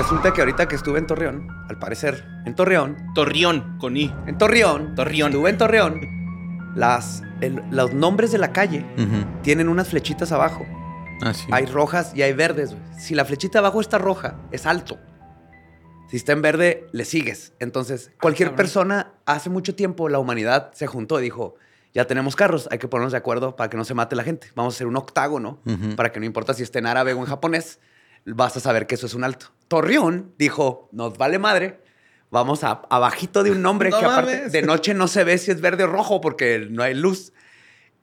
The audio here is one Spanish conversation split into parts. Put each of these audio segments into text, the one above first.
Resulta que ahorita que estuve en Torreón, al parecer, en Torreón, Torreón, con I. en Torreón, Torreón. estuve en Torreón, las, el- los nombres de la calle tienen unas flechitas abajo. Ah, sí. Hay rojas y hay verdes. Si la flechita abajo está roja, es alto. Si está en verde, le sigues. Entonces, cualquier persona, hace mucho tiempo, la humanidad se juntó y dijo, ya tenemos carros, hay que ponernos de acuerdo para que no se mate la gente. Vamos a hacer un octágono para que no importa si esté en árabe o en japonés, vas a saber que eso es un alto. Torreón dijo, nos vale madre, vamos a abajito de un nombre No que aparte mames. de noche no se ve si es verde o rojo porque no hay luz.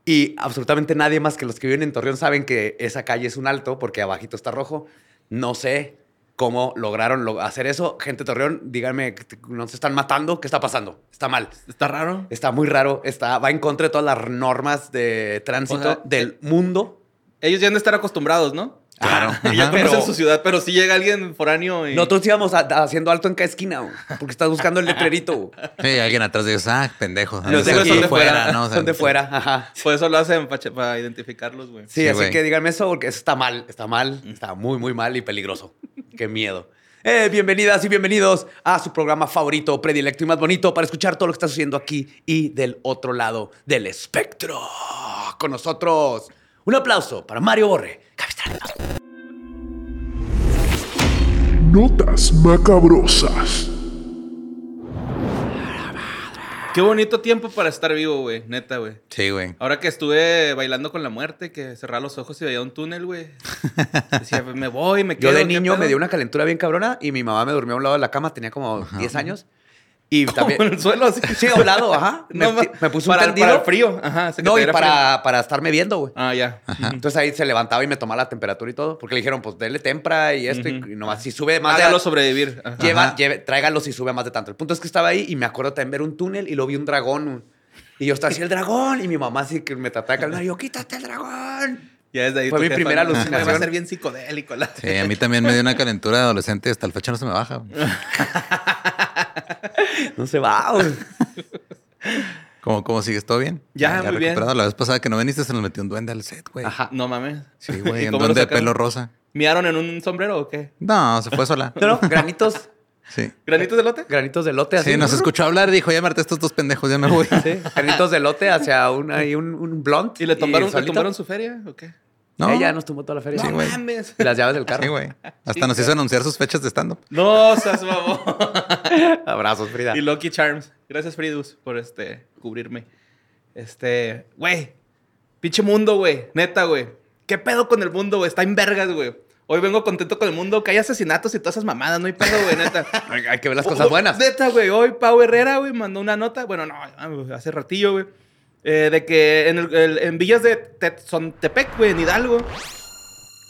Y absolutamente nadie más que los que viven en Torreón saben que esa calle es un alto porque abajito está rojo. No sé cómo lograron lo- hacer eso. Gente de Torreón, díganme, ¿no se están matando? ¿Qué está pasando? Está mal. ¿Está raro? Está muy raro. Está, va en contra de todas las normas de tránsito O sea, del mundo. Ellos ya han de estar acostumbrados, ¿no? Claro. ya Ajá. conocen Pero- su ciudad, pero si llega alguien foráneo y... Nosotros íbamos a- a- haciendo alto en cada esquina, porque estás buscando el letrerito. Sí, alguien atrás de ellos, ah, pendejo. Los de Son de fuera, ¿no? O sea, Son de fuera, ajá. Por eso lo hacen para, para identificarlos, güey. Sí, Sí, así que díganme eso porque eso está mal, está mal, está muy, muy mal y peligroso. Qué miedo. Eh, bienvenidas y bienvenidos a su programa favorito, predilecto y más bonito para escuchar todo lo que está sucediendo aquí y del otro lado del espectro. Con nosotros, un aplauso para Mario Borre. Notas macabrosas. Qué bonito tiempo para estar vivo, güey. Neta, güey. Sí, güey. Ahora que estuve bailando con la muerte, que cerraba los ojos y veía un túnel, güey. Decía, "Pues, me voy, me quedo. Yo de ¿qué niño pedo?" me dio una calentura bien cabrona y mi mamá me durmió a un lado de la cama, tenía como 10 años. Y también... en el suelo, así. Sí, a un lado, ajá. No, me, puso un para, tendido. para el frío. Ajá. se que No, y para, para estarme viendo, güey. frío. Ah, ya. Entonces ahí se levantaba y me tomaba la temperatura y todo. Porque le dijeron, pues dele tempra y esto. Ujú. Y nomás si sube más Hágalo de... sobrevivir. Ajá. Lleva, Ajá. lleve- tráigalo si sube más de tanto. El punto es que estaba ahí y me acuerdo también ver un túnel y lo vi un dragón. Y yo estaba así, el dragón. Y mi mamá así que me trataba de calmar. Y yo, quítate el dragón. Ya desde ahí Fue mi jefa, primera ¿no? alucinación. Va a ser bien psicodélico. La... Sí, a mí también me dio una calentura de adolescente. Hasta el fecha no se me baja. No se va. ¿Cómo, cómo sigues? ¿Todo bien? Ya, muy bien. recuperado. La vez pasada que no viniste se nos metió un duende al set, güey. Ajá. No mames. Sí, ¿Y güey. Un duende de pelo rosa. ¿Miaron en un sombrero o qué? No, se fue sola. No, no, granitos. Sí. ¿Granitos de lote? Granitos de lote así. Sí, nos escuchó hablar y dijo, ya Marta, estos dos pendejos, ya me voy. Sí, granitos de lote hacia un, ahí un, un blunt. ¿Y le tumbaron, le solito. tumbaron su feria o qué? No, Ella nos tumbó toda la feria. Sí, güey. mames. Y las llaves del carro. Sí, güey. Hasta nos hizo anunciar sus fechas de stand-up. No, seas mamón. Abrazos, Frida. y Lucky Charms. Gracias, Fridus, por este cubrirme. Este, güey. Pinche mundo, güey. Neta, güey. ¿Qué pedo con el mundo, güey? Está en vergas, güey. Hoy vengo contento con el mundo, que hay asesinatos y todas esas mamadas, no hay pedo, güey, neta. Hay hay que ver las cosas buenas. Neta, güey. Hoy Pau Herrera, güey, mandó una nota. Bueno, no, hace ratillo, güey. Eh, de que en, el- el- en villas de Tezontepec, güey, en Hidalgo,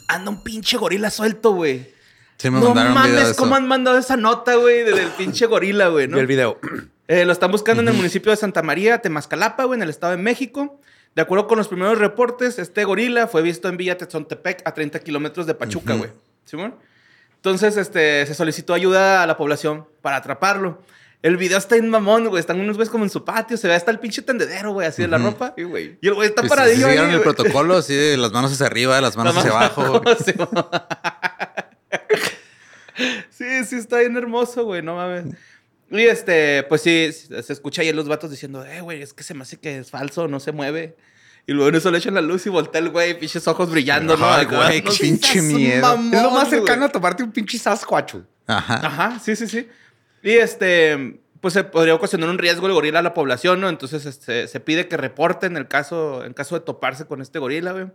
anda un pinche gorila suelto, güey. Sí, me No mandaron un video de mames, eso. cómo han mandado esa nota, güey, de- del pinche gorila, güey, ¿no? Vi el video. Eh, lo están buscando en el municipio de Santa María, Temascalapa, güey, en el Estado de México. De acuerdo con los primeros reportes, este gorila fue visto en Villa Tezontepec, a 30 kilómetros de Pachuca, güey. ¿Simón? Entonces, este, se solicitó ayuda a la población para atraparlo. El video está en mamón, güey. Están unos güeyes como en su patio. Se ve hasta el pinche tendedero, güey, así de la ropa. Sí, güey. Y el güey está Pues, paradillo. sí, ahí, el güey. protocolo, así de las manos hacia arriba, las manos La hacia mano- abajo. sí, sí, sí, está bien hermoso, güey, no mames. Y este, pues sí, se escucha ahí los vatos diciendo, eh, güey, es que se me hace que es falso, no se mueve. Y luego en eso le echan la luz y voltea el güey, pinches ojos brillando, ¿no? Ay, güey, qué pinche miedo. mamón, Es lo más güey. cercano a tomarte un pinche Sasquatch. Ajá. Ajá, sí, sí, sí. Y este, pues se podría ocasionar un riesgo el gorila a la población, ¿no? Entonces este, se pide que reporten el caso, en caso de toparse con este gorila, güey.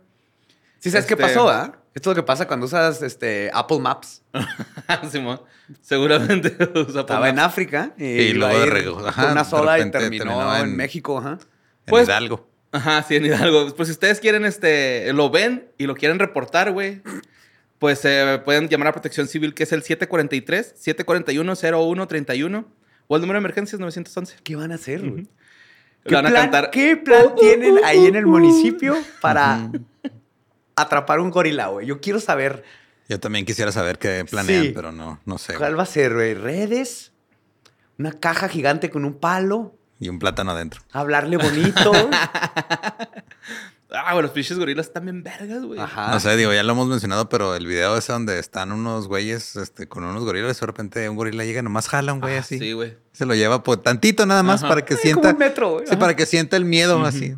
Sí, ¿sabes qué Este- pasó, ah? Esto es lo que pasa cuando usas este, Apple Maps. Simón, seguramente usa Estaba en. África y, Y luego de una de soda y terminó, terminó en, en- México. Ajá. En Pues- Hidalgo. Ajá, sí, en Hidalgo. Pues si ustedes quieren, este, lo ven y lo quieren reportar, güey, pues eh, pueden llamar a Protección Civil, que es el 743-741-0131 o el número de emergencias 911. ¿Qué van a hacer, güey? Le ¿Qué, van a plan, cantar. ¿Qué plan tienen ahí en el municipio para atrapar un gorila, güey? Yo quiero saber Yo también quisiera saber qué planean, Sí. pero no, no sé. cuál va a ser, güey. ¿Redes? ¿Una caja gigante con un palo? Y un plátano adentro. ¿Hablarle bonito? Ah, güey, los pinches gorilas están bien vergas, güey. Ajá. No sé, digo, ya lo hemos mencionado, pero el video ese donde están unos güeyes este, con unos gorilas, de repente un gorila llega, nomás jala un güey Ah, así. Sí, güey. Se lo lleva por tantito nada más Ajá. para que Ay, sienta. como un metro, güey. Sí, Ajá. para que sienta el miedo así.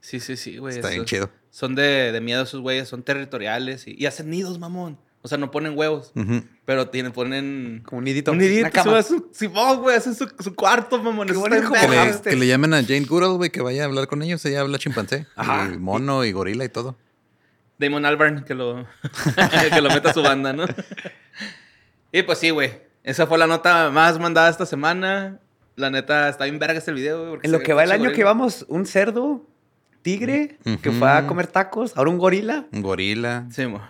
Sí, sí, sí, güey. Está bien chido. Son de, de miedo esos güeyes, son territoriales y, y hacen nidos, mamón. O sea, no ponen huevos, pero tienen, ponen... Como un nidito. Un nidito, su, Simón, güey, hacen su, su cuarto, mamón. Eso Que le, que le llamen a Jane Goodall, güey, que vaya a hablar con ellos. Ella habla chimpancé. Ajá. Y mono y gorila y todo. Damon Albarn que lo, que lo meta a su banda, ¿no? Y pues sí, güey. Esa fue la nota más mandada esta semana. La neta, está bien verga este video, güey. En lo que va el año que vamos, un cerdo, tigre, que fue a comer tacos, ahora un gorila. Un gorila. Sí, mo.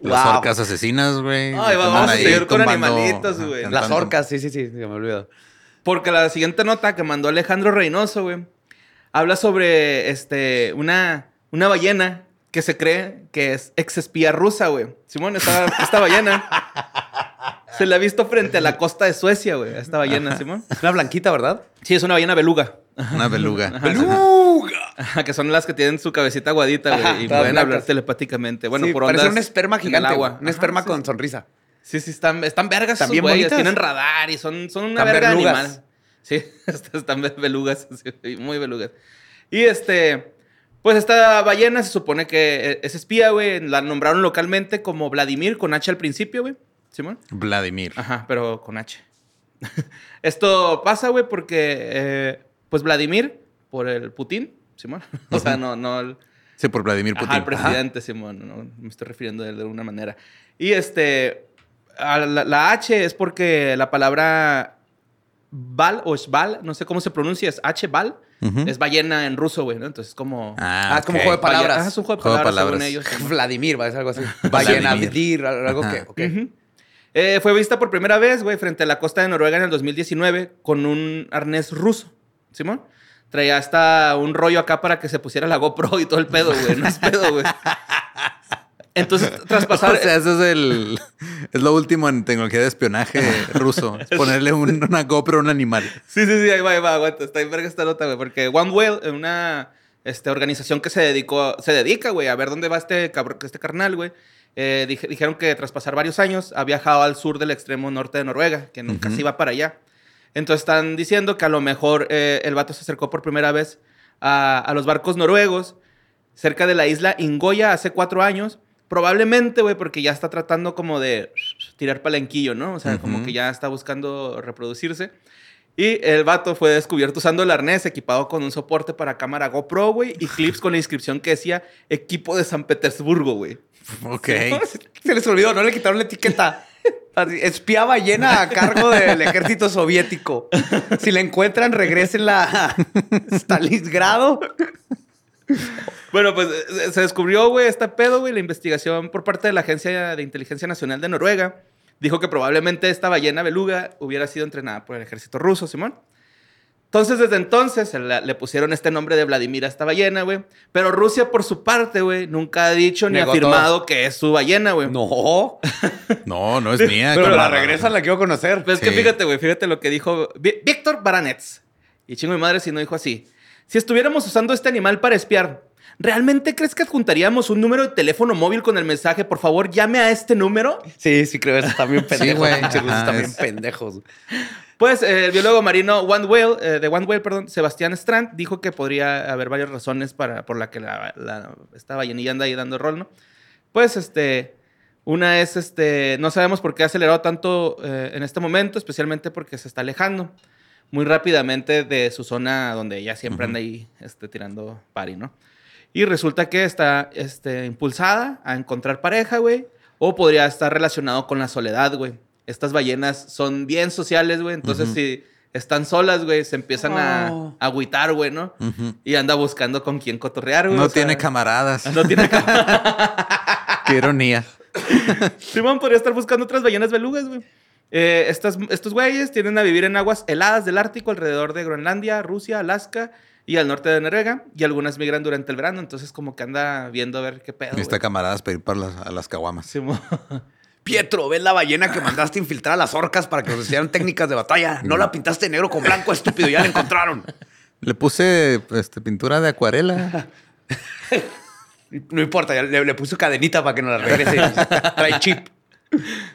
Las Wow. orcas asesinas, güey. Ay, vamos a seguir con animalitos, güey. cantando. Las orcas, sí, sí, sí, se me olvidó. Porque la siguiente nota que mandó Alejandro Reynoso, güey, habla sobre este, una, una ballena que se cree que es ex espía rusa, güey. Simón, esta, esta ballena se le ha visto frente a la costa de Suecia, güey, a esta ballena, Simón. Es una blanquita, ¿verdad? Sí, es una ballena beluga. Una beluga. Ajá, que son las que tienen su cabecita aguadita, güey, y pueden hablar telepáticamente. Bueno, Sí, por parece ondas un esperma gigante, agua. Un Ajá, esperma sí. con sonrisa. Sí, sí, están, están vergas ¿Están esos bien güeyes. bonitas? Tienen radar y son, son una Están verga de verlugas. animal. Sí, están be- belugas, sí, muy belugas. Y este, pues esta ballena se supone que eh, es espía, güey. La nombraron localmente como Vladimir con H al principio, güey. ¿Simón? Vladimir. Ajá, pero con H. Esto pasa, güey, porque eh, pues Vladimir, por el Putin, Simón. O sea, no, no. el- Sí, por Vladimir Putin. Ajá, el presidente, Simón, no, me estoy refiriendo a él de alguna manera. Y este, a la, la H es porque la palabra Val o Shval, no sé cómo se pronuncia, es H Val, Ujú. es ballena en ruso, güey, ¿no? Entonces como... Ah, Ah, es como ok. juego de palabras. Es un juego de Juego de palabras, según palabras. ellos. Vladimir, va a ser algo así. Vladimir. Vladimir, algo Ajá. que. ok. Ujú. Eh, fue vista por primera vez, güey, frente a la costa de Noruega en el 2019 con un arnés ruso, ¿Simón? Traía hasta un rollo acá para que se pusiera la GoPro y todo el pedo, güey. No es pedo, güey. Entonces, tras pasar... O sea, eso es el. Es lo último en tecnología de espionaje ruso. Es ponerle un- una GoPro a un animal. Sí, sí, sí, ahí va, ahí va, aguanta. Está en verga esta nota, güey. Porque One Whale, una este, organización que se dedicó, se dedica, güey, a ver dónde va este, este carnal, güey. Eh, dije- dijeron que tras pasar varios años ha viajado al sur del extremo norte de Noruega, que nunca se iba para allá. Entonces están diciendo que a lo mejor eh, el vato se acercó por primera vez a, a los barcos noruegos cerca de la isla Ingoya hace cuatro años. Probablemente, güey, porque ya está tratando como de tirar palenquillo, ¿no? O sea, como Ujú. que ya está buscando reproducirse. Y el vato fue descubierto usando el arnés equipado con un soporte para cámara GoPro, güey, y clips con la inscripción que decía equipo de San Petersburgo, güey. Ok. Se les olvidó, no le quitaron la etiqueta. Espía ballena a cargo del ejército soviético. Si la encuentran, regrésenla a Stalingrado. Bueno, pues eh, se descubrió, güey, este pedo, güey, la investigación por parte de la Agencia de Inteligencia Nacional de Noruega. Dijo que probablemente esta ballena beluga hubiera sido entrenada por el ejército ruso, Simón. Entonces, desde entonces la- le pusieron este nombre de Vladimir a esta ballena, güey. Pero Rusia, por su parte, güey, nunca ha dicho ni Negó afirmado que es su ballena, güey. No. No, no es mía. Pero la regresan, la quiero conocer. Pues es que fíjate, güey, fíjate lo que dijo Víctor Baranets. Y chingo mi madre si no dijo así. Si estuviéramos usando este animal para espiar, ¿realmente crees que adjuntaríamos un número de teléfono móvil con el mensaje, por favor, llame a este número? Sí, sí creo. Están bien pendejos. güey. pinches rusos Ajá, están bien pendejos. Pues eh, el biólogo marino One Whale, eh, de One Whale, perdón, Sebastián Strand, dijo que podría haber varias razones para, por la que la, la- esta ballenilla anda ahí dando rol, ¿no? Pues este, una es, este, no sabemos por qué ha acelerado tanto eh, en este momento, especialmente porque se está alejando muy rápidamente de su zona donde ella siempre anda ahí este, tirando pari, ¿no? Y resulta que está este, impulsada a encontrar pareja, güey, o podría estar relacionado con la soledad, güey. Estas ballenas son bien sociales, güey, entonces si están solas, güey, se empiezan a- Oh. a agüitar, güey, ¿no? Y anda buscando con quién cotorrear, güey. No o sea, tiene camaradas. No tiene Qué ironía. Simón podría estar buscando otras ballenas belugas, güey. Eh, estas, estos güeyes tienden a vivir en aguas heladas del Ártico alrededor de Groenlandia, Rusia, Alaska y al norte de Noruega. Y algunas migran durante el verano, entonces como que anda viendo a ver qué pedo. Necesita camaradas para ir para las, a las caguamas. Pietro, ¿ves la ballena que mandaste infiltrar a las orcas para que nos hicieran técnicas de batalla? No la pintaste negro con blanco, estúpido. Ya la encontraron. Le puse este, pintura de acuarela. No importa, ya le, le puso cadenita para que nos la regrese. Trae chip.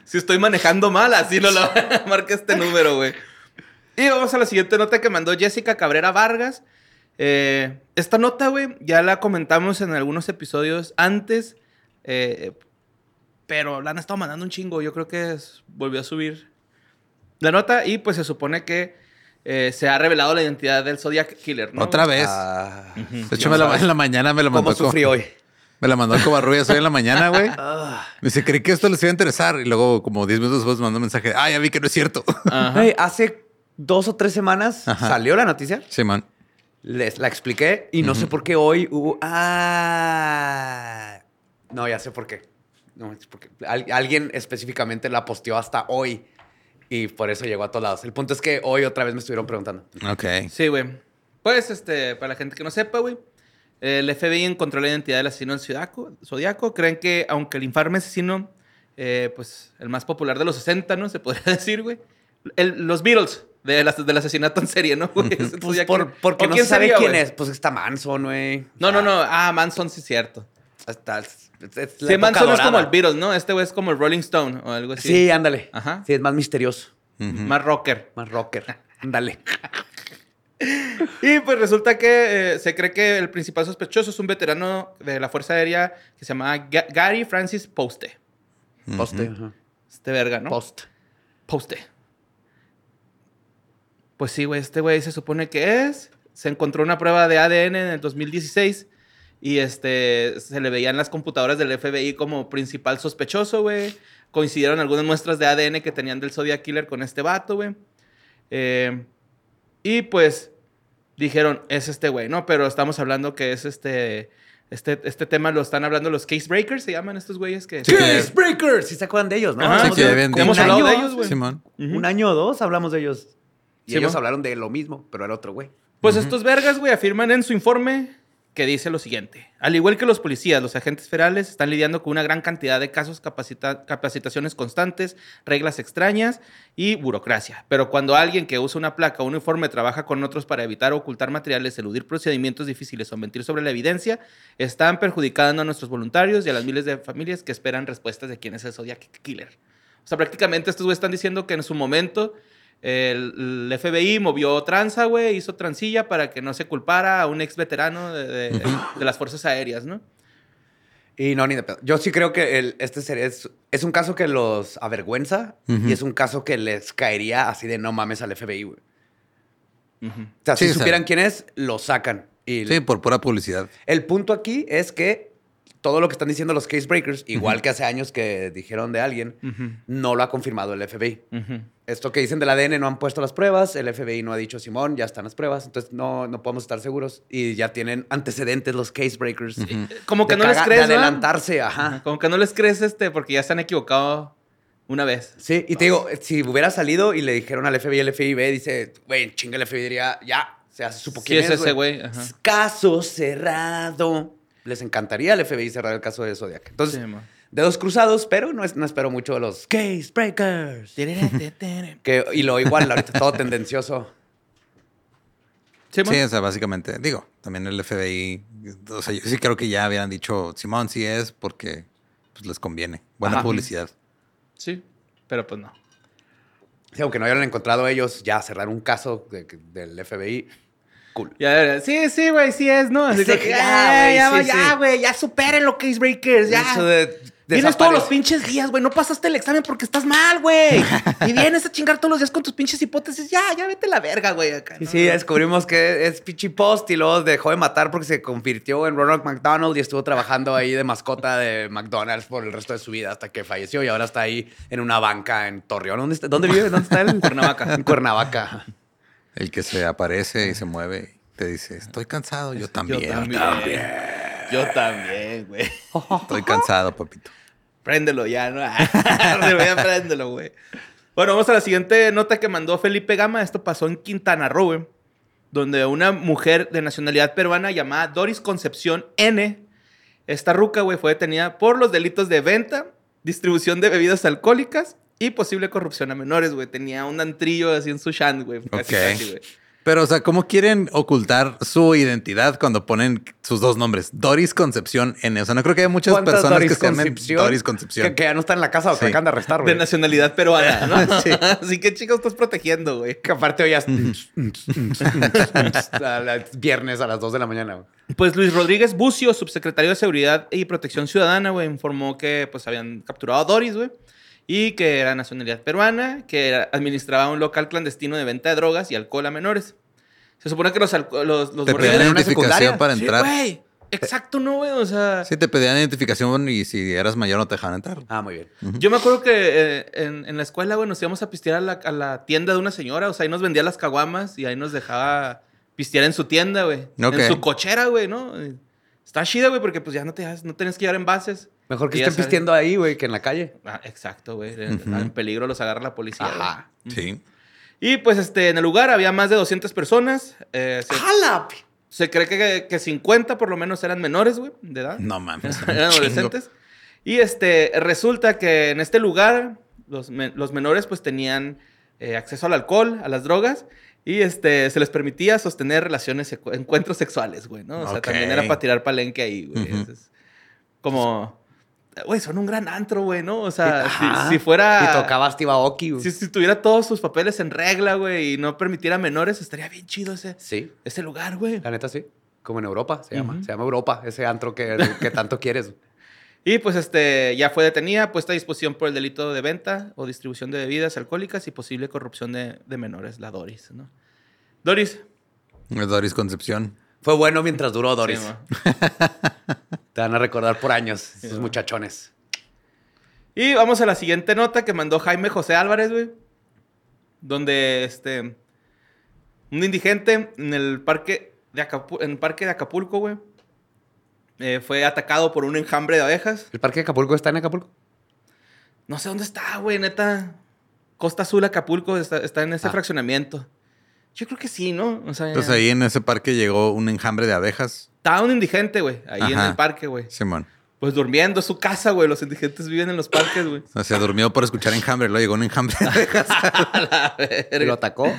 Si estoy manejando mal, así no lo marca este número, güey. Y vamos a la siguiente nota que mandó Jessica Cabrera Vargas. Eh, esta nota, güey, ya la comentamos en algunos episodios antes, eh, pero la han estado mandando un chingo. Yo creo que es- volvió a subir la nota y pues se supone que eh, se ha revelado la identidad del Zodiac Killer, ¿no? Otra vez. Ah, de hecho, me la- en la mañana me lo mandó. ¿Cómo sufrí hoy? Me la mandó Covarrubias hoy en la mañana, güey. Ah. Me dice, creí que esto les iba a interesar. Y luego, como 10 minutos después, me mandó un mensaje. Ah, ya vi que no es cierto. Hace dos o tres semanas Ajá. salió la noticia. Simón. Les la expliqué y no sé por qué hoy hubo. Ah. No, ya sé por qué. No, es porque al- alguien específicamente la posteó hasta hoy y por eso llegó a todos lados. El punto es que hoy otra vez me estuvieron preguntando. Ok. Sí, güey. Pues, este, para la gente que no sepa, güey, el FBI encontró la identidad del asesino del Zodiaco. Zodiaco. Creen que, aunque el infame asesino, eh, pues, el más popular de los 60, ¿no? Se podría decir, güey. Los Beatles de las- del asesinato en serie, ¿no? güey? Pues por, Killer. porque ¿O no quién se sabe sería, quién güey? es. Pues está Manson, güey. No, no, no. Ah, Manson sí es cierto. Está, es- es- la Sí, Manson es como el Beatles, ¿no? Este güey es como el Rolling Stone o algo así. Sí, ándale. Ajá. Sí, es más misterioso. Más rocker. Más rocker. Ándale. Y pues resulta que eh, se cree que el principal sospechoso es un veterano de la Fuerza Aérea que se llama Ga- Gary Francis Poste. Poste. ajá. Este verga, ¿no? Post. Poste. Pues sí, güey, este güey se supone que es. Se encontró una prueba de ADN en el 2016 y este se le veían las computadoras del FBI como principal sospechoso, güey. Coincidieron algunas muestras de ADN que tenían del Zodiac Killer con este vato, güey. Eh, y pues dijeron, es este güey, ¿no? Pero estamos hablando que es este... Este, este tema lo están hablando los case breakers, se llaman estos güeyes que... Sí, que- Case Breakers. ¿Sí se acuerdan de ellos, no? Ajá, sí, que hemos un hablado año, de ellos, güey. Simón. Un año o dos hablamos de ellos. Y Sí, ellos hablaron de lo mismo, pero era otro güey. Pues estos vergas, güey, afirman en su informe que dice lo siguiente. Al igual que los policías, los agentes federales están lidiando con una gran cantidad de casos, capacita- capacitaciones constantes, reglas extrañas y burocracia. Pero cuando alguien que usa una placa o un uniforme trabaja con otros para evitar o ocultar materiales, eludir procedimientos difíciles o mentir sobre la evidencia, están perjudicando a nuestros voluntarios y a las miles de familias que esperan respuestas de quién es el Zodiac Killer. O sea, prácticamente estos güeyes están diciendo que en su momento el, el FBI movió tranza, güey, hizo transilla para que no se culpara a un ex veterano de, de- de las fuerzas aéreas, ¿no? Y no, ni de pedo. Yo sí creo que el- este sería- es, es un caso que los avergüenza y es un caso que les caería así de no mames al FBI, güey. O sea, Sí, si supieran quién es, lo sacan. Y Sí, por pura publicidad. el punto aquí es que todo lo que están diciendo los case breakers, igual que hace años que dijeron de alguien, no lo ha confirmado el FBI. Esto que dicen del ADN no han puesto las pruebas, el FBI no ha dicho Simón, ya están las pruebas, entonces no, no podemos estar seguros y ya tienen antecedentes los case breakers. Como que no les crees, De ¿no? adelantarse, ajá. Como que no les crees este, porque ya se han equivocado Una vez. Sí, y te digo, si hubiera salido y le dijeron al FBI, el FBI dice, güey, chinga el FBI, diría, ya, se supo Sí, quién es es, ese güey. Caso cerrado. Les encantaría al FBI cerrar el caso de Zodiac. Entonces, Sí, dedos cruzados, pero no, es- no espero mucho de los case breakers. Que, y lo igual, ahorita todo tendencioso. Sí, o sea, básicamente, digo, también el FBI, o sea, yo sí creo que ya habían dicho, Simón sí es porque pues, les conviene. Buena Ajá. publicidad. Sí, pero pues no. Sí, aunque no hayan encontrado ellos, ya cerrar un caso de- del FBI. Cool. Ya, sí, sí, güey, sí es, ¿no? Así Sí, que, ya, ya, güey, ya, sí, ya, ya superen los case breakers, ya. Eso de Tienes todos los pinches días, güey. No pasaste el examen porque estás mal, güey. Y vienes a chingar todos los días con tus pinches hipótesis. Ya, ya vete a la verga, güey. Acá, Sí, descubrimos que es Pichi Post y luego dejó de matar porque se convirtió en Ronald McDonald y estuvo trabajando ahí de mascota de McDonald's por el resto de su vida hasta que falleció y ahora está ahí en una banca en Torreón. ¿Dónde, está? ¿Dónde vive? ¿Dónde está él? Cuernavaca. En Cuernavaca. El que se aparece y se mueve y te dice, estoy cansado, yo también. Yo también. Yo también, güey. Estoy cansado, papito. Préndelo ya, ¿no? préndelo, güey. Bueno, vamos a la siguiente nota que mandó Felipe Gama. Esto pasó en Quintana Roo, güey. Donde una mujer de nacionalidad peruana llamada Doris Concepción N. Esta ruca, güey, fue detenida por los delitos de venta, distribución de bebidas alcohólicas y posible corrupción a menores, güey. Tenía un antrillo así en su shan, güey. Casi, Ok. casi, güey. Pero, o sea, ¿cómo quieren ocultar su identidad cuando ponen sus dos nombres? Doris Concepción N. O sea, no creo que haya muchas ¿Cuántas personas Doris que se llamen Concepción? Doris Concepción. Que, que ya no está en la casa o que Sí. acaban de arrestar, De güey. nacionalidad peruana, ¿no? Sí. Así que, chicos, estás protegiendo, güey. Que aparte hoy ya es a las- viernes a las 2 de la mañana. güey. Pues Luis Rodríguez Bucio, subsecretario de Seguridad y Protección Ciudadana, güey, informó que pues habían capturado a Doris, güey, y que era nacionalidad peruana, que administraba un local clandestino de venta de drogas y alcohol a menores. Se supone que los, los, los Te pedían identificación para entrar. Exacto, no, güey. O sea, Sí, te pedían identificación y si eras mayor no te dejaban entrar. Ah, muy bien. yo me acuerdo que eh, en, en la escuela, güey, nos íbamos a pistear a la, a la tienda de una señora. O sea, ahí nos vendía las caguamas y ahí nos dejaba pistear en su tienda, güey. Ok. En su cochera, güey, ¿no? Está chida, güey, porque pues ya no, te, no tienes que llevar envases. Mejor que estén pisteando ahí, güey, que en la calle. Ah, exacto, güey. En- En peligro los agarra la policía. Ajá. güey. Sí. Y pues este, en el lugar había más de 200 personas. Eh, se, ¡Hala! se cree que, que 50 por lo menos eran menores, güey, de edad. No mames. eran adolescentes. Y este, resulta que en este lugar los, me- los menores pues tenían eh, acceso al alcohol, a las drogas. Y este, se les permitía sostener relaciones, encuentros sexuales, güey, ¿no? O sea, también era para tirar palenque ahí, güey. Ujú. Es- es como, güey, son un gran antro, güey, ¿no? O sea, si, si fuera... Y tocaba Steve Aoki, güey. Si, si tuviera todos sus papeles en regla, güey, y no permitiera menores, estaría bien chido ese, Sí, ese lugar, güey. la neta sí. Como en Europa se llama. Se llama Europa, ese antro que, que tanto quieres. Y pues este ya fue detenida, puesta a disposición por el delito de venta o distribución de bebidas alcohólicas y posible corrupción de, de menores, la Doris, ¿no? Doris. Doris Concepción. Fue bueno mientras duró Doris. Sí. Te van a recordar por años, esos muchachones. y vamos a la siguiente nota que mandó Jaime José Álvarez, güey. Donde este. Un indigente en el parque de, Acapu- en el parque de Acapulco, güey. Eh, fue atacado por un enjambre de abejas. ¿El parque de Acapulco está en Acapulco? No sé dónde está, güey, neta. Costa Azul, Acapulco, está, está en ese Ah. fraccionamiento. Yo creo que sí, ¿no? O sea, Entonces ahí en ese parque llegó un enjambre de abejas. estaba un indigente, güey, ahí en el parque, güey. Simón. Pues durmiendo, es su casa, güey. Los indigentes viven en los parques, güey. O sea, durmió por escuchar enjambre. Luego llegó un enjambre de abejas. A la ¿Y verga. ¿Lo atacó?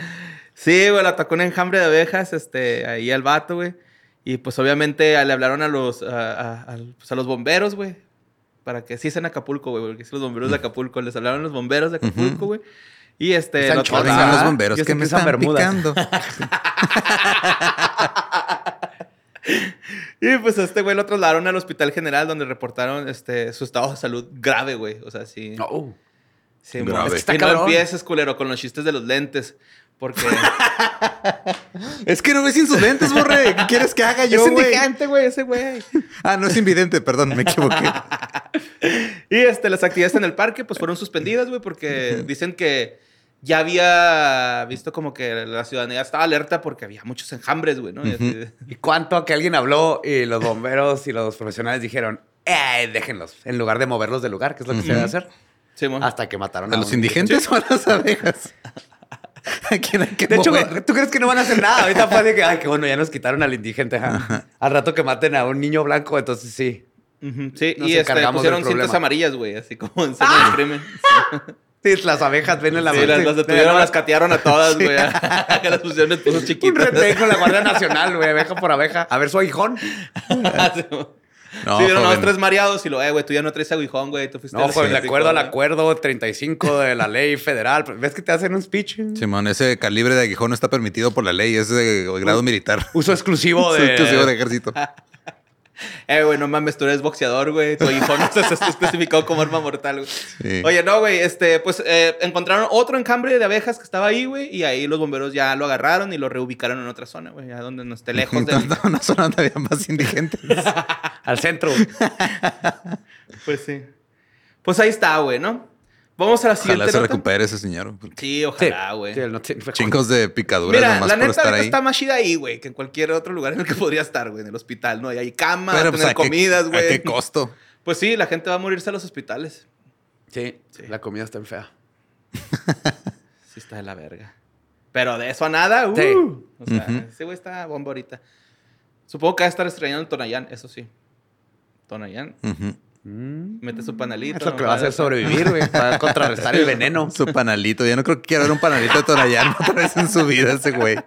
Sí, güey, lo atacó un enjambre de abejas, este, ahí al vato, güey. Y pues obviamente le hablaron a los, a, a- pues, a los bomberos, güey. Para que sí es en Acapulco, güey, porque son los bomberos de Acapulco. Les hablaron los bomberos de Acapulco, güey. Y este... Están trataron- los bomberos que me que usan están bermudas. picando. Y pues a este güey lo trasladaron al hospital general donde reportaron este, su estado de salud grave, güey. O sea, sí. No. sí Es que está y no cabrón. empieces, culero, con los chistes de los lentes. Porque Es que no ves sin sus lentes, borre. ¿Qué quieres que haga yo, es güey? indigente, güey, ese güey. Ah, no es invidente, perdón, me equivoqué. Y este, las actividades en el parque pues fueron suspendidas, güey, porque dicen que ya había visto como que la ciudadanía estaba alerta porque había muchos enjambres, güey, ¿no? Y así de- ¿Y cuánto que alguien habló y los bomberos y los profesionales dijeron, eh, déjenlos, en lugar de moverlos del lugar, que es lo que se debe hacer? Sí, hasta que mataron ¿A a los indigentes o a las abejas? ¿A quién hay que De hecho? ¿tú crees que no van a hacer nada? Ahorita fue de que, ay, que bueno, ya nos quitaron al indigente. Al rato que maten a un niño blanco, entonces sí. Sí, Nos y este, pusieron cintas amarillas, güey, así como en escena del crimen. Sí, las abejas ven en la Sí, mano. las, las detuvieron, las catearon a todas, güey. que las pusieron en esposos Un con la Guardia Nacional, güey, abeja por abeja. A ver su aguijón. No, sí, vieron a los joven. tres mareados y lo, eh, güey, tú ya no traes aguijón, güey. Tú fuiste No, pues de acuerdo al acuerdo 35 de la ley federal. ¿Ves que te hacen un speech? Simón, ese calibre de aguijón no está permitido por la ley, es de grado militar. Uso exclusivo de... exclusivo de ejército. Eh, güey, no mames, tú eres boxeador, güey. Tu aguijón no está está especificado como arma mortal, güey. Sí. Oye, no, güey, este, pues eh, encontraron otro encambre de abejas que estaba ahí, güey, y ahí los bomberos ya lo agarraron y lo reubicaron en otra zona, güey, ya donde no esté lejos del... Entonces, una zona donde había más indigentes. Al centro. Pues sí. Pues ahí está, güey, ¿no? Vamos a la siguiente Ojalá se nota. recupere ese señor. Sí, ojalá, güey. Sí, no Chingos de picaduras Mira, nomás la por neta estar ahorita ahí. está más chida ahí, güey, que en cualquier otro lugar en el que podría estar, güey, en el hospital, ¿no? Y hay cama, Pero, va a pues, tener ¿a qué- comidas, ¿A güey. qué costo? Pues sí, la gente va a morirse a los hospitales. Sí, la comida está en fea. Sí está de la verga. Pero de eso a nada, uh. Sí. O sea, Ujú. ese güey está bomba ahorita. Supongo que va a estar extrañando el Tonayán, eso sí. Tonayán, Ujú. mete su panalito. Es lo que va a hacer sobrevivir, güey, para contrarrestar el veneno. Su panalito. Ya no creo que quiera ver un panalito de Tonayán otra vez en su vida ese güey.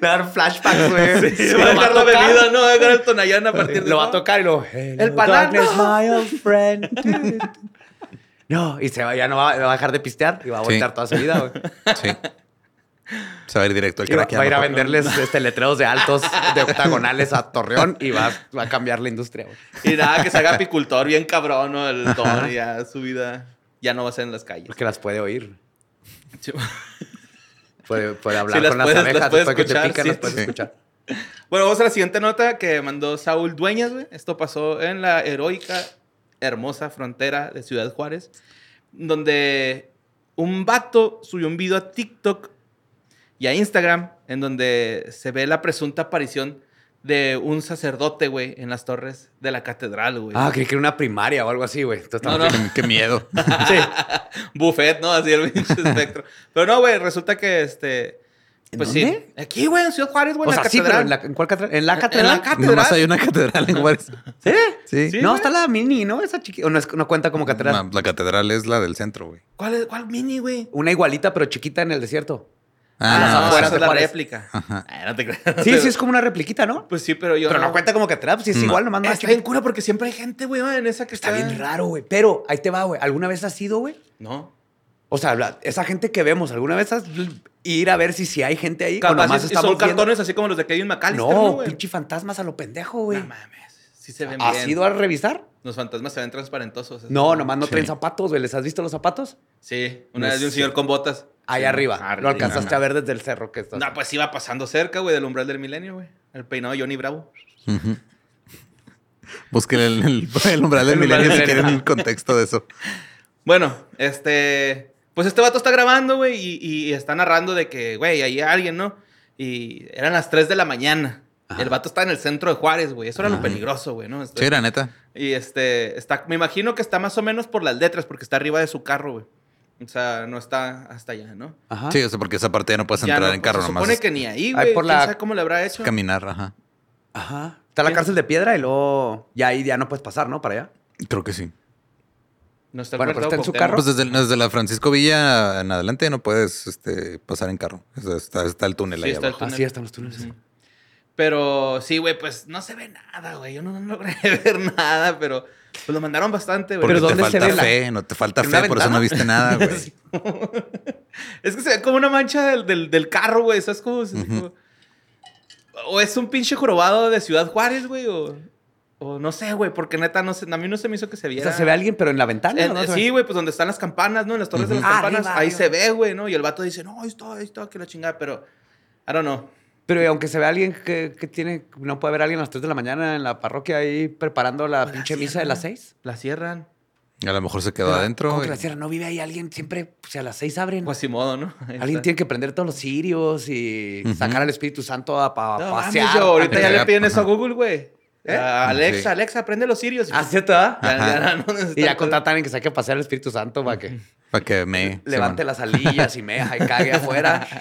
Dar flashbacks, güey. Sí, va a dejar la bebida, ¿no? Va a dejar el Tonayán a partir de Lo va a tocar y lo... El panal, no. my old friend. No, y se va, ya no va, va a dejar de pistear y va a Sí. voltear toda su vida, güey. Sí. Se va a ir directo al crack. va a ir a venderles este, letreros de altos, de octagonales a Torreón y va, va a cambiar la industria. Y nada, que se haga apicultor bien cabrón, ¿no? El Ton, y ya su vida ya no va a ser en las calles. Porque las puede oír. Sí. Puede, puede hablar Sí, las con las puedes- las abejas puedes después que te escuchar, pican, sí. las puedes Sí. escuchar. Bueno, vamos a la siguiente nota que mandó Saúl Dueñas, güey. Esto pasó en la heroica, hermosa frontera de Ciudad Juárez, donde un vato subió un video a TikTok y a Instagram en donde se ve la presunta aparición de un sacerdote, güey, en las torres de la catedral, güey. Ah, creí que era una primaria o algo así, güey. Entonces, No, no. Qué miedo. Sí. Buffet, ¿no? Así el pinche espectro. Pero no, güey, resulta que este. ¿En Pues dónde? sí. Aquí, güey, en Ciudad Juárez, güey, en la sea, sí, catedral. pero ¿en, la, ¿en cuál catedral? ¿En la catedral? En la catedral. Nomás hay una catedral en Juárez. ¿Sí? Sí. Sí. no, está la mini, ¿no? Esa chiquita. O no, es- no cuenta como catedral. No, la catedral es la del centro, güey. ¿Cuál, es- ¿Cuál mini, güey? Una igualita, pero chiquita en el desierto. Ah, las no, afueras de la Juárez. réplica. Ajá. Ay, no te creas. Sí, sí, es como una repliquita, ¿no? Pues sí, pero yo. Pero no cuenta como catedral, pues sí es No. igual, nomás más Está bien cura porque siempre hay gente, güey, en esa que está. Está bien raro, güey. Pero ahí te va, güey. ¿Alguna vez has ido, güey? No. O sea, la- esa gente que vemos, ¿alguna vez has ir a ver si, si hay gente ahí? Capaz nomás y- y estamos son viendo? cartones así como los de Kevin McAllister, ¿no, No, güey? pinche fantasmas a lo pendejo, güey. No mames. Sí se ven ¿Has bien. ido a revisar? Los fantasmas se ven transparentosos. No, nomás no Sí. traen zapatos, güey. ¿Les has visto los zapatos? Sí, una No vez de un señor con botas. Ahí Sí. arriba. Arriba. Lo alcanzaste a ver desde el cerro que estás. No, pues iba pasando cerca, güey, del umbral del milenio, güey. El peinado de Johnny Bravo. Ujú. Busquen el, el, el umbral del milenio si quieren el contexto de eso. Bueno, este. Pues este vato está grabando, güey, y, y está narrando de que, güey, ahí hay alguien, ¿no? Y eran las 3 de la mañana. Ajá. El vato está en el centro de Juárez, güey. Eso era lo peligroso, güey, ¿no? Este- Sí, era neta. Y este, está, me imagino que está más o menos por las letras, porque está arriba de su carro, güey. O sea, no está hasta allá, ¿no? Ajá. Sí, o sea, porque esa parte ya no puedes Ya entrar no, en pues, carro se nomás. supone es que ni ahí, güey. por ¿Quién la- sabe cómo le habrá hecho? Caminar, ajá. Ajá. Está la cárcel de piedra y luego ya ahí ya no puedes pasar, ¿no? Para allá. Creo que sí. No está el Bueno, pero mercado está en su carro. Pues desde, desde la Francisco Villa en adelante no puedes este, pasar en carro. O sea, está, está el túnel Sí, ahí está el abajo. túnel. Así están los túneles. Pero sí, güey, pues no se ve nada, güey. Yo no, no logré ver nada, pero pues lo mandaron bastante, güey. Pero te ¿dónde se falta ve la- fe, no te falta ¿En fe, por eso no viste nada, güey. Es que se ve como una mancha del, del, del carro, güey. ¿Sabes cómo? Ujú. como- O es un pinche jorobado de Ciudad Juárez, güey, o... O no sé, güey, porque neta, no sé, a mí no se me hizo que se O viera. sea, se ve alguien, pero en la ventana. En- ¿no? Se ve- sí, güey, pues donde están las campanas, ¿no? En las torres de las Ah, campanas. arriba, ahí arriba. se ve, güey, ¿no? Y el vato dice, no, ahí está, ahí está, que la chingada. Pero, I don't know. Pero aunque se ve alguien que, que tiene. No puede haber alguien a las 3 de la mañana en la parroquia ahí preparando la Pues la pinche misa de las cierran. 6. La cierran. A lo mejor se quedó adentro. ¿Cómo que y- la cierran? No vive ahí alguien siempre. O sea, a las 6 abren. Quasimodo, ¿no? Ahí Alguien está. tiene que prender todos los cirios y sacar al Espíritu Santo a, pa- No, pasear. mames, yo, ahorita ya le piden eso a Google, güey. ¿Eh? Ah, Alexa, Sí. Alexa, prende los sirios. Ah, ¿cierto? ah? Ya- no Y ya contratan a alguien que saque a pasear al Espíritu Santo para que Para que me... levante las alillas y meja y cague afuera.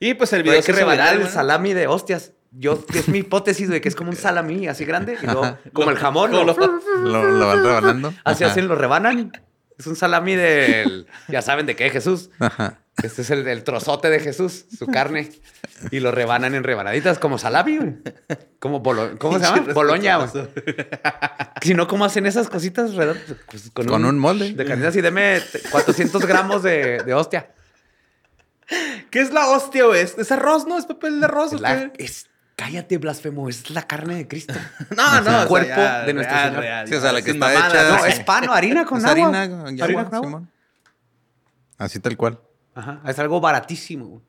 Y pues el Pero video hay que rebanar viral, el salami de hostias. Yo, es mi hipótesis, güey, que es como un salami así grande y luego, como el jamón, lo- Lo, lo van rebanando. Así Ajá. hacen, lo rebanan. Es un salami del. Ya saben de qué, Jesús. Ajá. Este es el, el trozote de Jesús, su carne. Y lo rebanan en rebanaditas como salami, güey. Como bolo- ¿Cómo se llama? Boloña, güey. Si no, ¿cómo hacen esas cositas? Pues Con un molde. De carnitas y deme 400 gramos de, de hostia. ¿Qué es la hostia, güey? ¿Es es arroz, no? ¿Es papel de arroz? o Es la- qué? es- cállate, blasfemo. Es la carne de Cristo. No, no. o sea, cuerpo ya, de nuestro real, Señor. real, Sí, o sea, la que está hecha- No, es pan o harina con Es agua. harina y Harina agua, con agua. Así tal cual. Ajá. Es algo baratísimo. güey.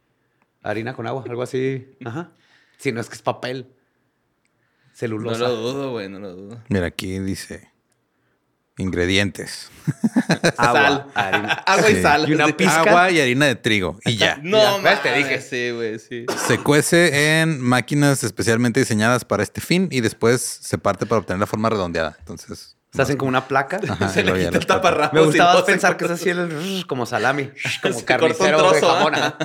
Harina con agua, algo así. Ajá. Si no es que es papel. No Celulosa. lo dudo, güey, no lo dudo. Mira, aquí dice ingredientes. Agua, Sal. harina. Agua y Sí. sal. Y una pizca. Agua y harina de trigo y ya. No, ¿ves? Te dije. Sí, güey, sí. Se cuece en máquinas especialmente diseñadas para este fin y después se parte para obtener la forma redondeada. Entonces, Se hacen como una placa. Ajá, Se le quita el taparrabos. Me gustaba pensar que es así el, como salami, como Se carnicero de jamón. ¿ah?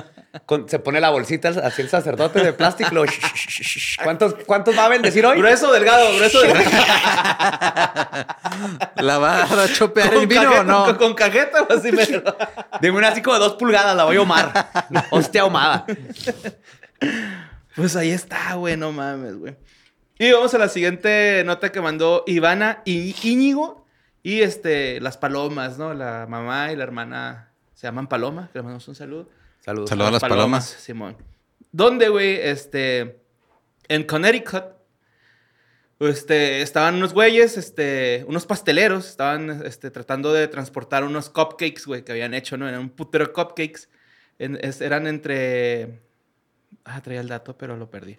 Con- se pone la bolsita así el sacerdote de plástico. lo- ¿Cuántos, ¿Cuántos va a bendecir hoy? Grueso, delgado, grueso, delgado. ¿La va a chopear el vino cajeta- o no? Con, con cajeta o así mero. Dime una así como de dos pulgadas, la voy a ahumar. Hostia ahumada. Pues ahí está, güey, no mames, güey. Y vamos a la siguiente nota que mandó Ivana y Íñigo. Y este, las palomas, ¿no? La mamá y la hermana se llaman Paloma, que le mandamos un saludo. Saludos. Saludos a las palomas. Simón. ¿Dónde, güey? Este, en Connecticut, este, estaban unos güeyes, este, unos pasteleros, estaban, este, tratando de transportar unos cupcakes, güey, que habían hecho, ¿no? Eran un putero de cupcakes. En- es- eran entre... Ah, traía el dato, pero lo perdí.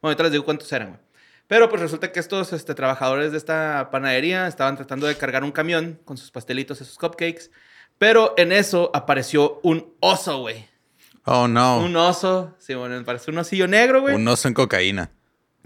Bueno, ahorita les digo cuántos eran, güey. Pero pues resulta que estos este, trabajadores de esta panadería estaban tratando de cargar un camión con sus pastelitos, esos cupcakes. Pero en eso apareció un oso, güey. Oh, no. Un oso, sí, bueno, parece un osillo negro, güey. Un oso en cocaína.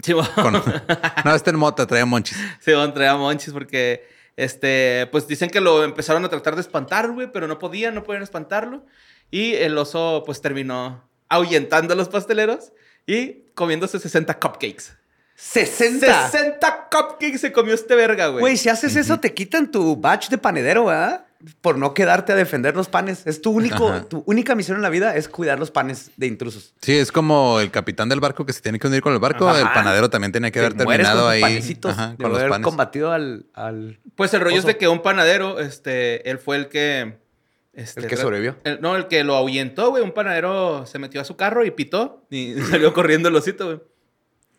Sí, bueno, Con- No, este en mota, traía monchis. sí, bueno, traía monchis porque, este, pues dicen que lo empezaron a tratar de espantar, güey, pero no podían, no podían espantarlo. Y el oso, pues, terminó ahuyentando a los pasteleros y comiéndose 60 cupcakes. 60. 60 cupcakes se comió este verga, güey. Güey, si haces eso, te quitan tu badge de panadero, ¿verdad? Por no quedarte a defender los panes. Es tu único, Ajá. tu única misión en la vida es cuidar los panes de intrusos. Sí, es como el capitán del barco que se tiene que unir con el barco. Ajá. El panadero también tenía que haber Te terminado con ahí ajá, de con los haber panes. combatido al, al- Pues el rollo es de que un panadero, este, él fue el que... este, El que sobrevivió. el- no, el que lo ahuyentó, güey. Un panadero se metió a su carro y pitó y salió corriendo el osito, güey.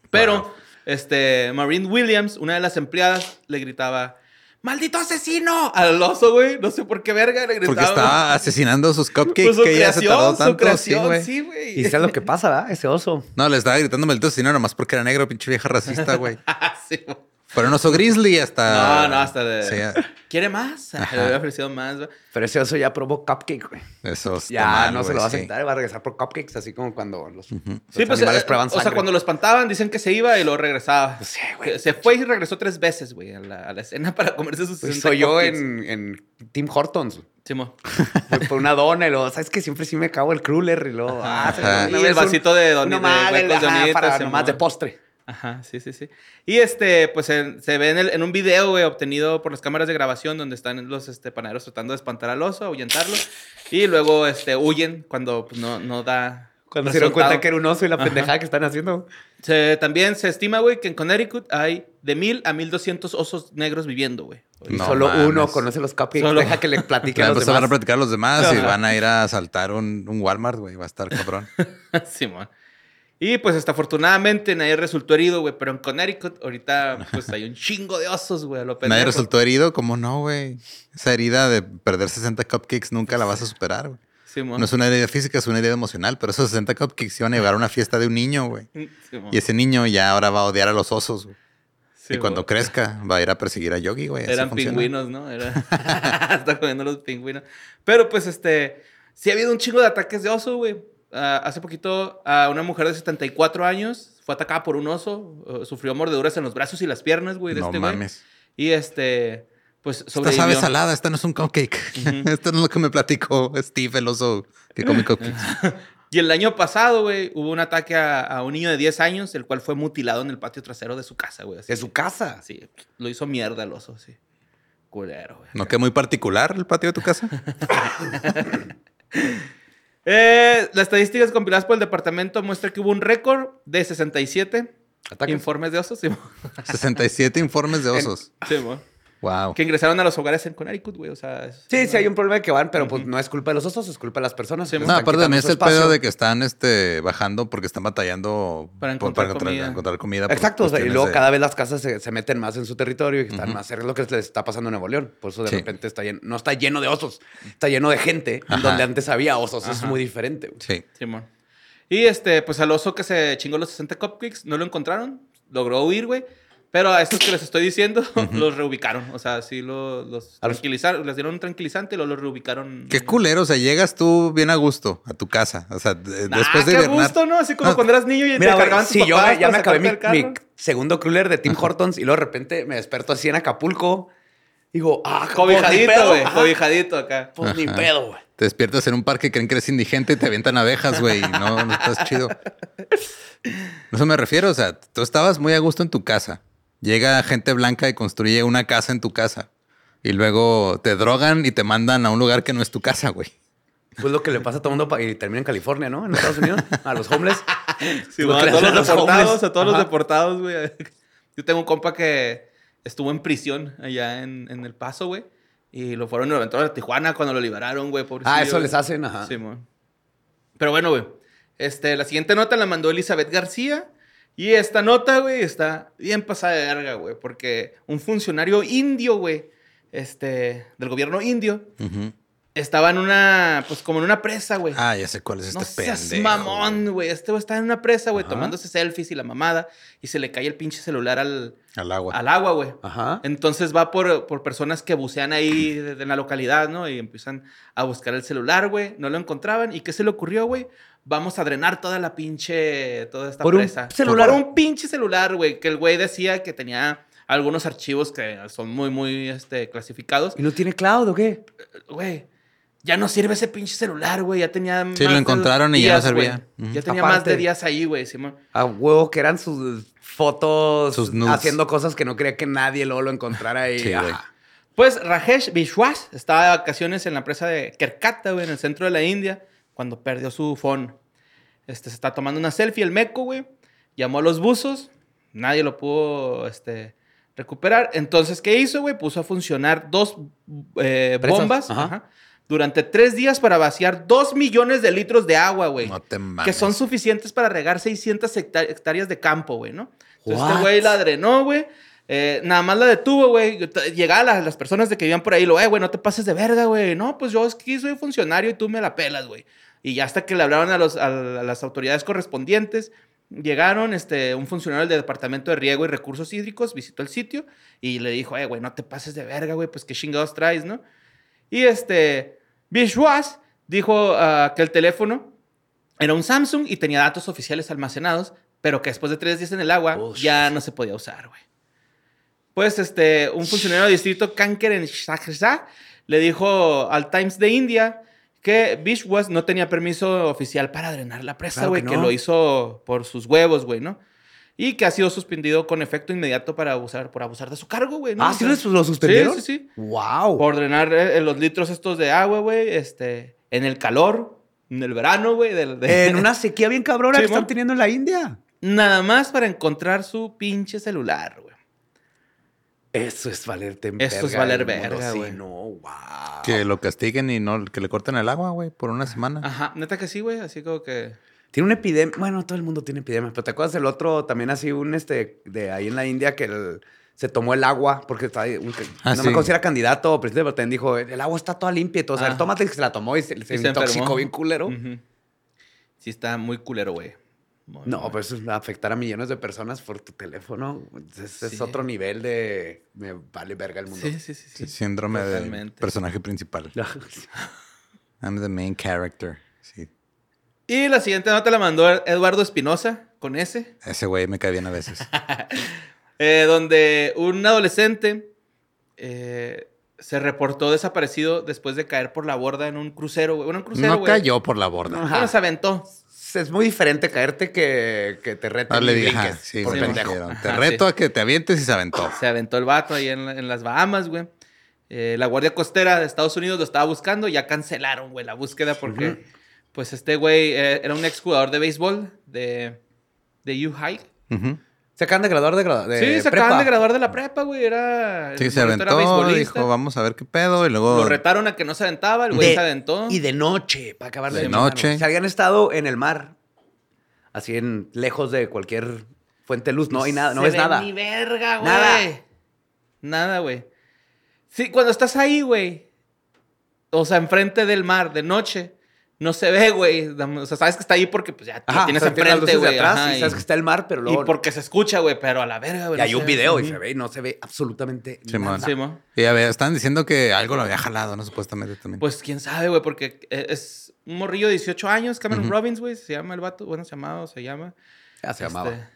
Pero, este, Maureen Williams, una de las empleadas, le gritaba... ¡Maldito asesino! Al oso, güey. No sé por qué verga le gritaba. Porque estaba asesinando sus cupcakes Pues su que ella se tardó creación, tanto. su creación, sí, güey. sí, güey. Y sabes lo que pasa, ¿verdad? Ese oso. No, le estaba gritando maldito asesino nomás porque era negro, pinche vieja racista, güey. Sí, güey. Pero un oso grizzly hasta... No, no, hasta de... Sí, ¿Quiere más? Le había ofrecido más, güey. Pero ese oso ya probó cupcake, güey. eso está Ya mal, no se lo va a sí. aceptar, va a regresar por cupcakes, así como cuando los, los Sí, pues, animales eh, prueban o sea, sangre. cuando lo espantaban, dicen que se iba y luego regresaba. Pues sí, güey. Se fue y regresó tres veces, güey, a la, a la escena para comerse sus Pues 60 soy yo en, en Tim Hortons. Voy por una dona y luego, ¿sabes que Siempre sí me cago el cruller y luego... ah, se me Ajá. una Y el vasito de don- uno de más, ajá, para nomás de postre. Ajá, sí, sí, sí. Y este, pues en- se ve en, el- en un video, güey, obtenido por las cámaras de grabación donde están los este, panaderos tratando de espantar al oso, ahuyentarlo. Y luego este, huyen cuando pues, no, no da. Cuando se dieron resultado. cuenta que era un oso y la Ajá. pendejada que están haciendo. Se- también se estima, güey, que en Connecticut hay de mil a mil doscientos osos negros viviendo, güey. Y No solo mames. uno conoce los cupcakes. Solo- Deja que le platique Ya a los después se van a demás. platicar los demás y van a ir a asaltar un, un Walmart, güey. Va a estar cabrón. Simón. Y pues hasta afortunadamente nadie resultó herido, güey. Pero en Connecticut ahorita pues hay un chingo de osos, güey. Nadie resultó herido. ¿Cómo no, güey? Esa herida de perder 60 cupcakes nunca la vas a superar, güey. Simón. No es una herida física, es una herida emocional. Pero esos 60 cupcakes iban a llevar a una fiesta de un niño, güey. Simón. Y ese niño ya ahora va a odiar a los osos, güey. y Simón. cuando crezca va a ir a perseguir a Yogi, güey. Eran funciona. pingüinos, ¿no? Era... Está comiendo los pingüinos. Pero pues este, sí ha habido un chingo de ataques de oso, güey. Ah, hace poquito a una mujer de 74 años fue atacada por un oso, eh, sufrió mordeduras en los brazos y las piernas, güey, de No este güey. mames. Y este, pues Esta sobrevivió. sabe salada, esta no es un cupcake. Esto no es lo que me platicó Steve, el oso que come cupcakes. Y el año pasado, güey, hubo un ataque a, a un niño de 10 años, el cual fue mutilado en el patio trasero de su casa, güey. De su casa. Sí, lo hizo mierda el oso, sí. Culero, güey. ¿No que muy particular el patio de tu casa? Eh, las estadísticas compiladas por el departamento muestran que hubo un récord de 67 Ataques. informes de osos. Sí, mo. 67 informes de osos. Sí, mo. Wow. que ingresaron a los hogares en Connecticut, güey. O sea, es- Sí, sí hay un problema de que van, pero pues no es culpa de los osos, es culpa de las personas. Sí, no, aparte también es el pedo de que están este, bajando porque están batallando Para por- encontrar comida. encontrar comida. por Exacto, o sea, y luego de- cada vez las casas se, se meten más en su territorio y están más cerca. Es lo que les está pasando en Nuevo León. Por eso de Sí. repente está lleno, no está lleno de osos, está lleno de gente Ajá. donde antes había osos. Es muy diferente. güey. Sí. Simón. Y este, pues al oso que se chingó los 60 cupcakes, no lo encontraron. Logró huir, güey. Pero a estos que les estoy diciendo, los reubicaron. O sea, sí lo- los los- tranquilizaron, les dieron un tranquilizante y luego los reubicaron. Qué culero, o sea, llegas tú bien a gusto a tu casa. O sea, de- Ah, después de qué hibernar. gusto, ¿no? Así como No. cuando eras niño y Mira, te cargaban tus si yo ya me acabé mi, segundo cooler de Tim Hortons y luego de repente me desperto así en Acapulco. Digo, ah, pues, Cobijadito, pedo, güey. Cobijadito acá. Pues ni pedo, güey. Te despiertas en un parque, creen que eres indigente y te avientan abejas, güey. No, no estás chido. A Eso me refiero. O sea, tú estabas muy a gusto en tu casa. Llega gente blanca y construye una casa en tu casa. Y luego te drogan y te mandan a un lugar que no es tu casa, güey. Pues lo que le pasa a todo el mundo y termina en California, ¿no? En Estados Unidos, a los homeless. Sí, Lo a todos los deportados, homeless. a todos los deportados, güey. Yo tengo un compa que estuvo en prisión allá en, en El Paso, güey. Y lo fueron y lo aventaron a Tijuana cuando lo liberaron, güey. pobrecillo, Ah, eso güey. les hacen, ajá. Sí, mon. Pero bueno, güey. Este, la siguiente nota la mandó Elizabeth García. Y esta nota, güey, está bien pasada de verga, güey. Porque un funcionario indio, güey, este, del gobierno indio, estaba en una, pues como en una presa, güey. Ah, ya sé cuál es este No seas pendejo. mamón, güey. Este güey está en una presa, güey, tomándose selfies y la mamada. Y se le cae el pinche celular al, Al agua. al agua, güey. Ajá. Entonces va por, por personas que bucean ahí en la localidad, ¿no? Y empiezan a buscar el celular, güey. No lo encontraban. ¿Y qué se le ocurrió, güey? Vamos a drenar toda la pinche, toda esta Por un presa. celular. Por un pinche celular, güey. Que el güey decía que tenía algunos archivos que son muy, muy este, clasificados. ¿Y no tiene cloud o qué? Güey, ya no sirve ese pinche celular, güey. Ya tenía. Sí, lo más encontraron y ya no servía. Ya tenía más de días ahí, güey. Simón. A huevo que eran sus fotos Sus haciendo cosas que no quería que nadie luego lo encontrara ahí. Sí, güey. Ajá. Pues Rajesh Vishwas estaba de vacaciones en la presa de Kerkata, güey, en el centro de la India, cuando perdió su phone. Este, se está tomando una selfie, el meco, güey. Llamó a los buzos. Nadie lo pudo este, recuperar. Entonces, ¿qué hizo, güey? Puso a funcionar dos eh, bombas ajá. ajá, durante tres días para vaciar dos millones de litros de agua, güey. No te mames. que son suficientes para regar 600 hecta- hectáreas de campo, güey, ¿no? Entonces What? este güey la drenó, güey. Eh, nada más la detuvo, güey. Llegaba las, las personas de que vivían por ahí, lo, eh, güey, no te pases de verga, güey. No, pues yo aquí soy funcionario y tú me la pelas, güey. Y ya hasta que le hablaron a, los, a, las autoridades correspondientes, llegaron, este, un funcionario del Departamento de Riego y Recursos Hídricos visitó el sitio y le dijo, eh, güey, no te pases de verga, güey, pues qué chingados traes, ¿no? Y este, Bishwas dijo ah, que el teléfono era un Samsung y tenía datos oficiales almacenados, pero que después de tres días en el agua Bullshit. ya no se podía usar, güey. Pues este, un funcionario del distrito Kanker en Shahrzad le dijo al Times de India que Bishwas no tenía permiso oficial para drenar la presa, güey, que que, no. lo hizo por sus huevos, güey, ¿no? Y que ha sido suspendido con efecto inmediato para abusar, por abusar de su cargo, güey. ¿no? Ah, O ¿sí sea, lo- lo suspendieron? Sí, sí, sí ¡Wow! por drenar eh, los litros estos de agua, güey, este, en el calor, en el verano, güey, de- En una sequía bien cabrona Sí, que están teniendo en la India. nada más para encontrar su pinche celular, güey. Eso es valerte en Eso es valer verga, sí, güey. no, wow. Que lo castiguen y no que le corten el agua, güey, por una semana. Ajá, neta que sí, güey, así como que Tiene una epidemia. Bueno, todo el mundo tiene epidemia. Pero ¿te acuerdas del otro también así, un este, de ahí en la India que el- se tomó el agua porque está ahí, un- Ah, no sí. me acuerdo si era candidato o presidente, pero también dijo, el agua está toda limpia y todo. O sea, Ah. tómate que se la tomó y se, se Sí, se intoxicó enfermó. bien culero. Sí está muy culero, güey. Muy, No, pues afectar a millones de personas por tu teléfono. Ese es Sí. otro nivel de me vale verga el mundo. Sí, sí, sí, sí. Sí, síndrome del personaje principal. I'm the main character. Sí. Y la siguiente nota la mandó Eduardo Espinosa, con S, Ese güey me cae bien a veces. eh, donde un adolescente eh, se reportó desaparecido después de caer por la borda en un crucero, güey. Bueno, un crucero, No güey. cayó por la borda. Bueno, se aventó. Es muy diferente caerte que, que te reten No le y dije, brinques ajá, sí, por me pendejo. dijeron, Te Ajá, reto sí. a que te avientes y se aventó. Se aventó el vato ahí en, en las Bahamas, güey. Eh, la Guardia Costera de Estados Unidos lo estaba buscando y ya cancelaron, güey, la búsqueda porque, pues, este güey eh, era un exjugador de béisbol de, de U High. Ujú. Se acaban de graduar de, gra- de sí, se prepa. acaban de graduar de la prepa, güey. Era. Sí, se aventó, dijo, vamos a ver qué pedo. Y luego Lo retaron a que no se aventaba, el güey se aventó. Y de noche, para acabar de, noche. Si habían estado en el mar, así en lejos de cualquier fuente de luz, no hay nada, no Se ves ve nada. Ni verga, güey. Nada. Nada, güey. Sí, cuando estás ahí, güey. O sea, enfrente del mar, de noche. No se ve, güey. O sea, sabes que está ahí porque pues ya Ajá, tienes o sea, enfrente, güey. atrás y sabes que está el mar, pero luego y porque se escucha, güey, pero a la verga, güey. y hay un video ve. y se ve y no se ve absolutamente Simón. nada. Sí, mo. Y a ver, estaban diciendo que algo lo había jalado, ¿no? Supuestamente también. Pues quién sabe, güey, porque eh, es un morrillo de 18 años, Cameron. Robbins, güey, se llama el vato. Bueno, se llamaba o se llama. Ya se Este, llamaba.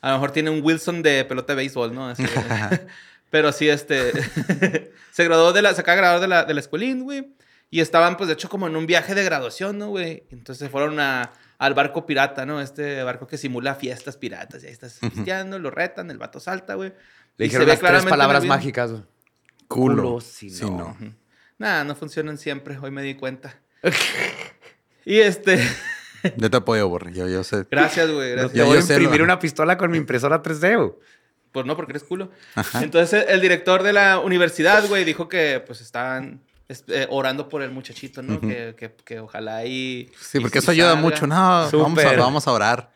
A lo mejor tiene un Wilson de pelota de béisbol, ¿no? Así, pero sí, este. se graduó de la. Se acaba de graduar de la, de la escuelín, güey. Y estaban, pues, de hecho, como en un viaje de graduación, ¿no, güey? Entonces fueron a, al barco pirata, ¿no? Este barco que simula fiestas piratas. Y ahí estás pisteando, lo retan, el vato salta, güey. Le Y se dijeron las tres palabras mágicas. culo. culo, si si no. Nada, no funcionan siempre. Hoy me di cuenta. y este. Yo te apoyo, Borre. Yo, yo sé. Gracias, güey. Gracias. te Ya, voy a yo sé, imprimir lo- una pistola con mi impresora 3D. güey. Pues no, porque eres culo. Entonces, el director de la universidad, güey, dijo que pues estaban es- eh, orando por el muchachito, ¿no? que, que, que ojalá y. Sí, porque y eso ayuda salga. mucho. No, vamos a, vamos a orar.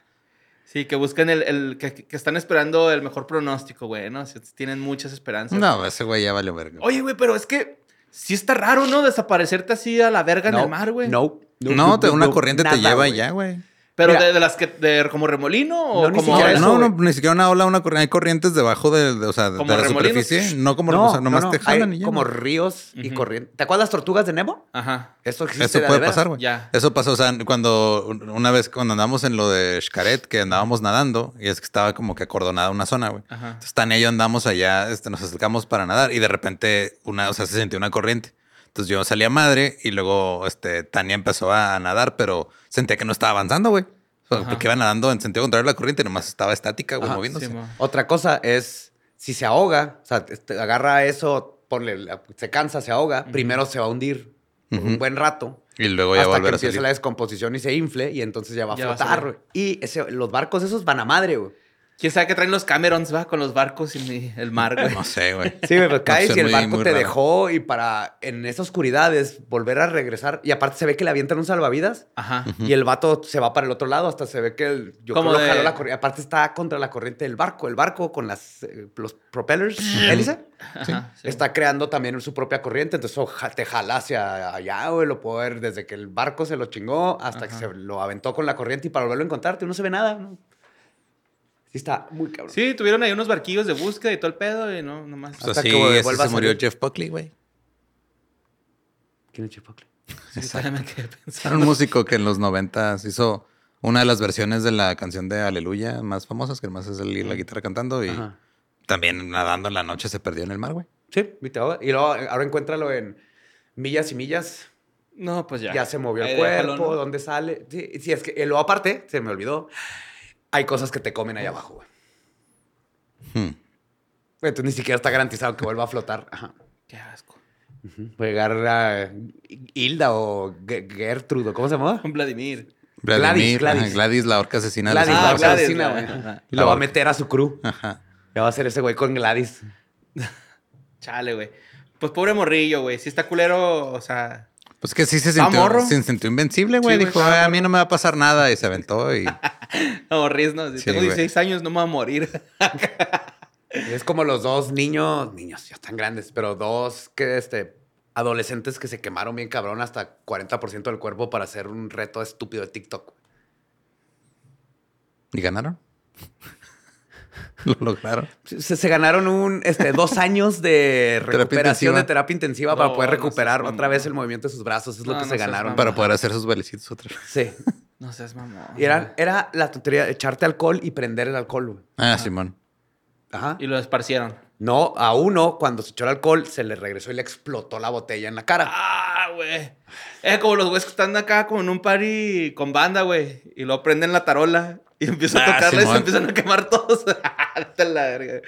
Sí, que busquen el. el- que, que están esperando el mejor pronóstico, güey, ¿no? Si- Tienen muchas esperanzas. No, ese güey ya valió verga. Oye, güey, pero es que sí está raro, ¿no? Desaparecerte así a la verga en el mar, güey. No, No, te- una no, corriente nada, te lleva güey. ya, güey. Pero Mira. de, de las que. De, ¿Como remolino o No, ni como.? siquiera eso, no, no, ni siquiera una ola, una corriente. Hay corrientes debajo de, de- o sea, de ¿Como la remolinos? superficie. No como, No, o sea, nomás no, no, te jalan hay y ya. como ríos y corrientes. ¿Te acuerdas las tortugas de Nemo? Ajá. Eso existe Eso de puede pasar, güey. Ya. Eso pasó, o sea, cuando una vez cuando andamos en lo de Xcaret, que andábamos nadando, y es que estaba como que acordonada una zona, güey. Ajá. Entonces, Tania y yo andamos allá, este, nos acercamos para nadar, y de repente, una, o sea, se sintió una corriente. Entonces yo salí a madre y luego este, Tania empezó a nadar, pero sentía que no estaba avanzando, güey. O sea, Ajá. porque iba nadando en sentido contrario a la corriente, nomás estaba estática, güey, Ajá, moviéndose. Sí. Otra cosa es, si se ahoga, o sea, este, agarra eso, ponle, se cansa, se ahoga, primero se va a hundir un buen rato. y luego ya hasta que volver a empiece salir. la descomposición y se infle y entonces ya va a Ya va a flotar. Y ese, los barcos esos van a madre, güey. ¿Quién sabe qué traen los Camerons, va? Con los barcos y el mar, güey. No sé, güey. Sí, güey, pues caes y el muy- barco muy te dejó y para en esa oscuridad es volver a regresar. Y aparte se ve que le avientan un salvavidas Ajá. y el vato se va para el otro lado. Hasta se ve que el, yo Como creo que de- jaló la corriente. Aparte está contra la corriente del barco. El barco con las, eh, los propellers, hélice, sí. está creando también su propia corriente. Entonces te jala hacia allá, güey. Lo poder desde que el barco se lo chingó hasta que se lo aventó con la corriente y para volverlo a encontrarte no se ve nada. ¿no? Sí está muy cabrón. Sí, tuvieron ahí unos barquillos de búsqueda y todo el pedo y no, nomás. Pues hasta así, que así se murió. Jeff Buckley, güey. ¿Quién es? Sí, me quedé Era un músico que en los noventas hizo una de las versiones de la canción de Aleluya más famosas, que además es el, la guitarra cantando y Ajá. también nadando en la noche se perdió en el mar, güey. Sí, y luego ahora encuéntralo en millas y millas. No, pues ya. Ya, se movió el Ahí cuerpo, déjalo, ¿no? dónde sale. Sí, sí, es que y luego aparte, se me olvidó, hay cosas que te comen ahí abajo, güey. Hmm. Entonces ni siquiera está garantizado que vuelva a flotar. Ajá. Qué asco. Puede llegar a Hilda o Ge- Gertrude, ¿o ¿cómo se llama? Con Vladimir. Vladimir, Gladys. ajá, Gladys, la orca asesina. de Gladys, la Ah, Simpsons. orca Gladys, asesina, güey. Y lo va a meter a su crew. Ajá. Ya va a ser ese güey con Gladys. Chale, güey. Pues pobre morrillo, güey. Si está culero, o sea. Pues que sí se ¿Estaba sintió, morro? se sintió invencible, güey. Sí, Dijo, "Ah, a mí no me va a pasar nada y se aventó y... No, ris, no. Si Sí, tengo güey. 16 años, no me voy a morir. Es como los dos niños, niños ya están grandes, pero dos que este adolescentes que se quemaron bien cabrón hasta 40% del cuerpo para hacer un reto estúpido de TikTok. ¿Y ganaron? Lo lograron. Se, se ganaron un este, dos años de recuperación de terapia intensiva para poder recuperar otra vez el movimiento de sus brazos. Es lo que no se ganaron. Para poder hacer sus bailecitos otra vez. Sí. No seas mamón. Y era, era la tontería de echarte alcohol y prender el alcohol, güey. Ah, Simón. Ajá. Y lo esparcieron. No, a uno, cuando se echó el alcohol, se le regresó y le explotó la botella en la cara. Ah, güey. Es como los güeyes que están acá como en un party con banda, güey. Y luego prenden la tarola y empiezan a Ah, tocarla y se Simón. empiezan a quemar todos. A la verga.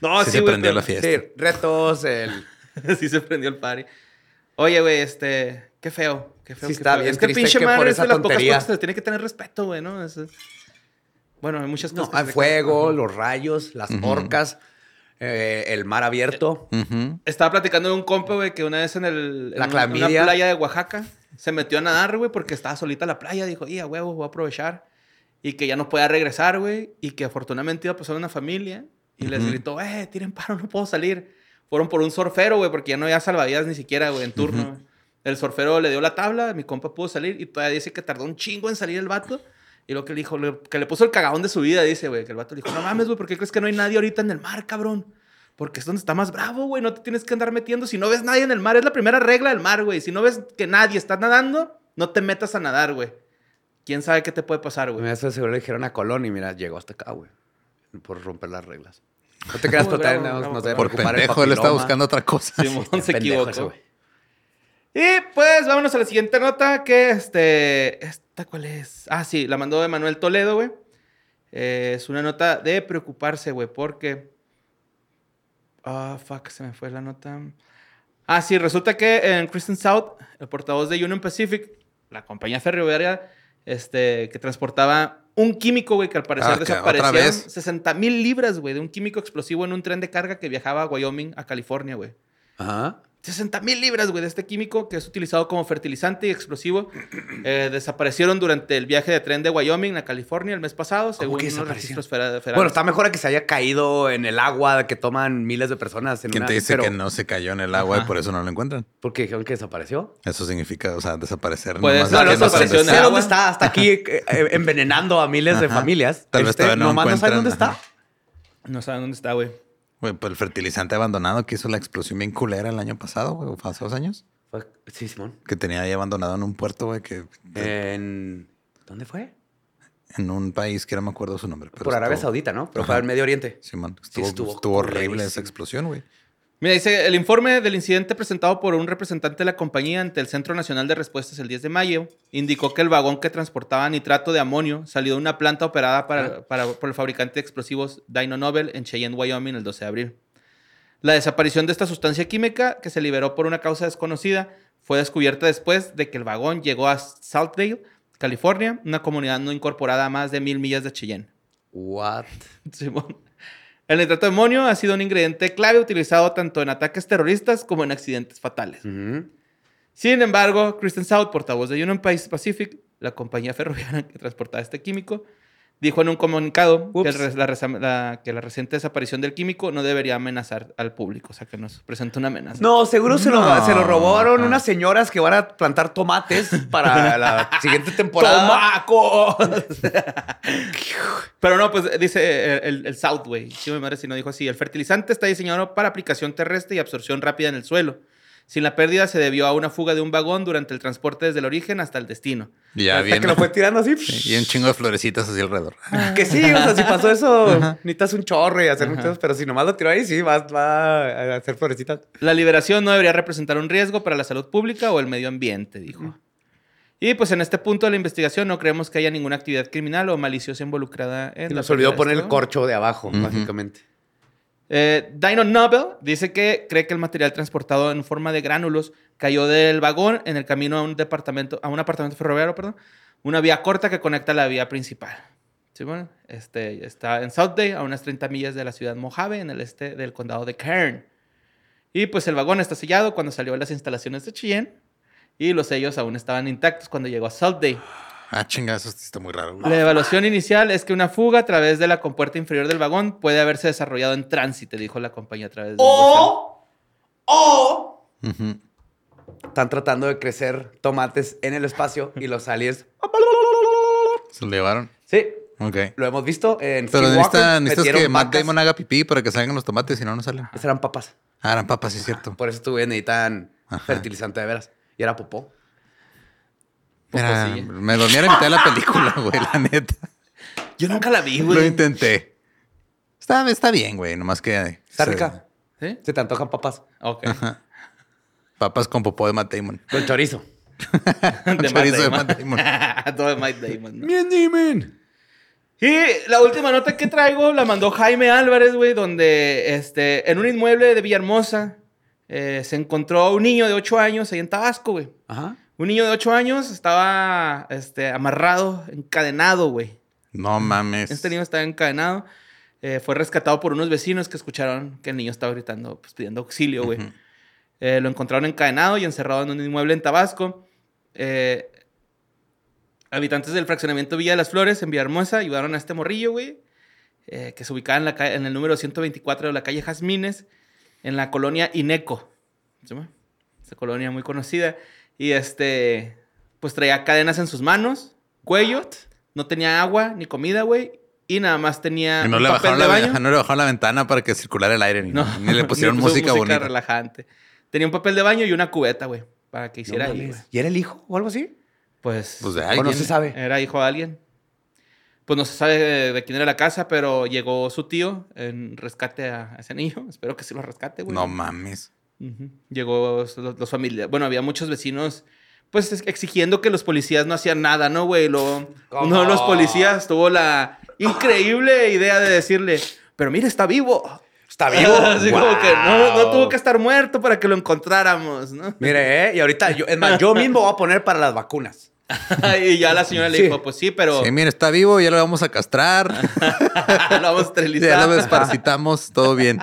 No, Sí sí, se güey. prendió pero- la fiesta. Sí, retos, el... sí se prendió el party. Oye, güey, este... Qué feo. Qué feo. Sí qué está feo. bien Es que pinche que por madre es de las pocas cosas que se tiene que tener respeto, güey, ¿no? Es- Bueno, hay muchas No, cosas. el se- fuego, los rayos, las orcas, eh, el mar abierto. Ujú. Estaba platicando de un compa, güey, que una vez en, el, en La un- clamidia. una playa de Oaxaca se metió a nadar, güey, porque estaba solita la playa. Dijo, y a huevo, voy a aprovechar. Y que ya no podía regresar, güey. Y que afortunadamente iba a pasar una familia. Y les Ujú. gritó, eh, tiren paro, no puedo salir. Fueron por un surfero, güey, porque ya no había salvavidas ni siquiera, güey, en turno. El surfero le dio la tabla, mi compa pudo salir. Y todavía dice que tardó un chingo en salir el vato. Y lo que le dijo, le- que le puso el cagadón de su vida, dice, güey, que el vato le dijo, no mames, güey, ¿por qué crees que no hay nadie ahorita en el mar, cabrón? Porque es donde está más bravo, güey. No te tienes que andar metiendo. Si no ves nadie en el mar, es la primera regla del mar, güey. Si no ves que nadie está nadando, no te metas a nadar, güey. ¿Quién sabe qué te puede pasar, güey? Eso seguro le dijeron a Colón y mira, llegó hasta acá, güey. Por romper las reglas. No te creas, bravo, no, no debe Por pendejo, él estaba papiloma. buscando otra cosa. Simón se equivocó. ese. Y pues vámonos a la siguiente nota que este... ¿Esta cuál es? Ah, sí, la mandó Emanuel Toledo, güey. Eh, es una nota de preocuparse, güey, porque... Ah, fuck, se me fue la nota. Ah, sí, resulta que en Kristen South, el portavoz de Union Pacific, la compañía ferroviaria este, que transportaba un químico, güey, que al parecer Ah, que otra desaparecieron vez. 60 mil libras, güey, de un químico explosivo en un tren de carga que viajaba a Wyoming, a California, güey. Ajá. 60 mil libras, güey, de este químico que es utilizado como fertilizante y explosivo. eh, desaparecieron durante el viaje de tren de Wyoming a California el mes pasado, según que unos desaparecieron? registros federales. Bueno, está mejor a que se haya caído en el agua que toman miles de personas. En ¿Quién una- te dice pero- que no se cayó en el agua y por eso no lo encuentran? Porque dijeron que desapareció. Eso significa, o sea, desaparecer. Pues, no, no desapareció en sé el dónde agua. está, hasta aquí eh, eh, envenenando a miles de familias. Tal vez Este, todavía no nomás no saben dónde está. No saben dónde está, güey. Güey, pues el fertilizante abandonado que hizo la explosión bien culera el año pasado, güey, o hace dos años. Sí, Simón. Que tenía ahí abandonado en un puerto, güey, que En... ¿Dónde fue? en un país que no me acuerdo su nombre. pero Por Arabia estuvo- Saudita, ¿no? Pero Ajá. fue al Medio Oriente. Simón, Sí, estuvo, estuvo estuvo horrible esa explosión, güey. Mira, dice, el informe del incidente presentado por un representante de la compañía ante el Centro Nacional de Respuestas el 10 de mayo indicó que el vagón que transportaba nitrato de amonio salió de una planta operada para, para- por el fabricante de explosivos Dyno Nobel en Cheyenne, Wyoming, el 12 de abril. La desaparición de esta sustancia química, que se liberó por una causa desconocida, fue descubierta después de que el vagón llegó a Saltdale, California, una comunidad no incorporada a más de mil millas de Cheyenne. What? Simón. El nitrato de amonio ha sido un ingrediente clave utilizado tanto en ataques terroristas como en accidentes fatales. Sin embargo, Kristen South, portavoz de Union Pacific, la compañía ferroviaria que transportaba este químico, dijo en un comunicado que, el la, que la reciente desaparición del químico no debería amenazar al público, o sea, que nos presenta una amenaza. No, seguro se, lo, se lo robaron Ah. unas señoras que van a plantar tomates para la siguiente temporada. ¡Tomaco! Pero no, pues dice el, el, el Southway. Sí, mi madre si no dijo así. El fertilizante está diseñado para aplicación terrestre y absorción rápida en el suelo. Sin la pérdida se debió a una fuga de un vagón durante el transporte desde el origen hasta el destino. Ya Hasta bien. que lo fue tirando así. Y un chingo de florecitas así alrededor. Que sí, o sea, si pasó eso, necesitas un chorro y hacer muchas, pero si nomás lo tiró ahí, sí, va, va a hacer florecitas. La liberación no debería representar un riesgo para la salud pública o el medio ambiente, dijo. Y pues en este punto de la investigación no creemos que haya ninguna actividad criminal o maliciosa involucrada en Y la nos olvidó poner el corcho de abajo, básicamente. Eh, Dino Nobel dice que cree que el material transportado en forma de gránulos cayó del vagón en el camino a un departamento, a un apartamento ferroviario, perdón, una vía corta que conecta la vía principal. ¿Sí, bueno? este, está en Southday, a unas 30 millas de la ciudad Mojave, en el este del condado de Kern. Y pues el vagón está sellado cuando salió de las instalaciones de Cheyenne y los sellos aún estaban intactos cuando llegó a Southday. Ah, está muy raro. güey. La evaluación inicial es que una fuga a través de la compuerta inferior del vagón puede haberse desarrollado en tránsito, dijo la compañía a través de... O, o están tratando de crecer tomates en el espacio y los aliens. Se lo llevaron. Sí, Ok. lo hemos visto en Pero necesitas, necesitas que Matt. Damon haga pipí para que salgan los tomates, si no, no salen. Esas eran papas. Ah, eran papas, sí es cierto. Por eso tuve necesitan Ajá. fertilizante de veras. Y era popó. Mira, Popocilla. me dormí a la mitad de la película, güey, la neta. Yo nunca la vi, Lo güey. intenté. Está, está bien, güey, nomás que... Está se- rica. ¿Sí? Se te antojan papas. Ok. Papas con popó de Matt Damon. Con chorizo. de chorizo de Matt Matt Damon. Todo de Matt Damon. ¿no? Bien, Damon. Y la última nota que traigo la mandó Jaime Álvarez, güey, donde este, en un inmueble de Villahermosa eh, se encontró un niño de 8 años ahí en Tabasco, güey. Ajá. Un niño de 8 años estaba este, amarrado, encadenado, güey. No mames. Este niño estaba encadenado. Eh, fue rescatado por unos vecinos que escucharon que el niño estaba gritando, pues pidiendo auxilio, güey. Eh, lo encontraron encadenado y encerrado en un inmueble en Tabasco. Eh, habitantes del fraccionamiento Villa de las Flores en Villahermosa ayudaron a este morrillo, güey, que se ubicaba en, la en el número 124 de la calle Jazmines, en la colonia Ineco. Esta colonia muy conocida. Y este, pues traía cadenas en sus manos, cuello, no tenía agua ni comida, güey, y nada más tenía Y no un le, papel bajaron de la, baño. no le bajaron la ventana para que circulara el aire, ni, No, ni le pusieron puso música, bonita. relajante. Tenía un papel de baño y una cubeta, güey, para que hiciera No ahí. ¿Y era el hijo o algo así? Pues, Pues de O alguien. no se sabe. era hijo de alguien. Pues no se sabe de, de quién era la casa, pero llegó su tío en rescate a ese niño. Espero que sí lo rescate, güey. No mames. Ujú. Llegó los, los familiares. Bueno, había muchos vecinos, pues es- exigiendo que los policías no hacían nada, ¿no, güey? Lo-. Uno de los policías tuvo la increíble idea de decirle, pero mire, está vivo. Está vivo. Así como que no, no Wow. tuvo que estar muerto para que lo encontráramos, ¿no? Mire, ¿eh? Y ahorita, yo, es más, yo mismo voy a poner para las vacunas. y ya la señora le Sí. dijo, pues sí, pero Sí, mira, está vivo, ya lo vamos a castrar. lo vamos a esterilizar. ya lo desparasitamos, todo bien.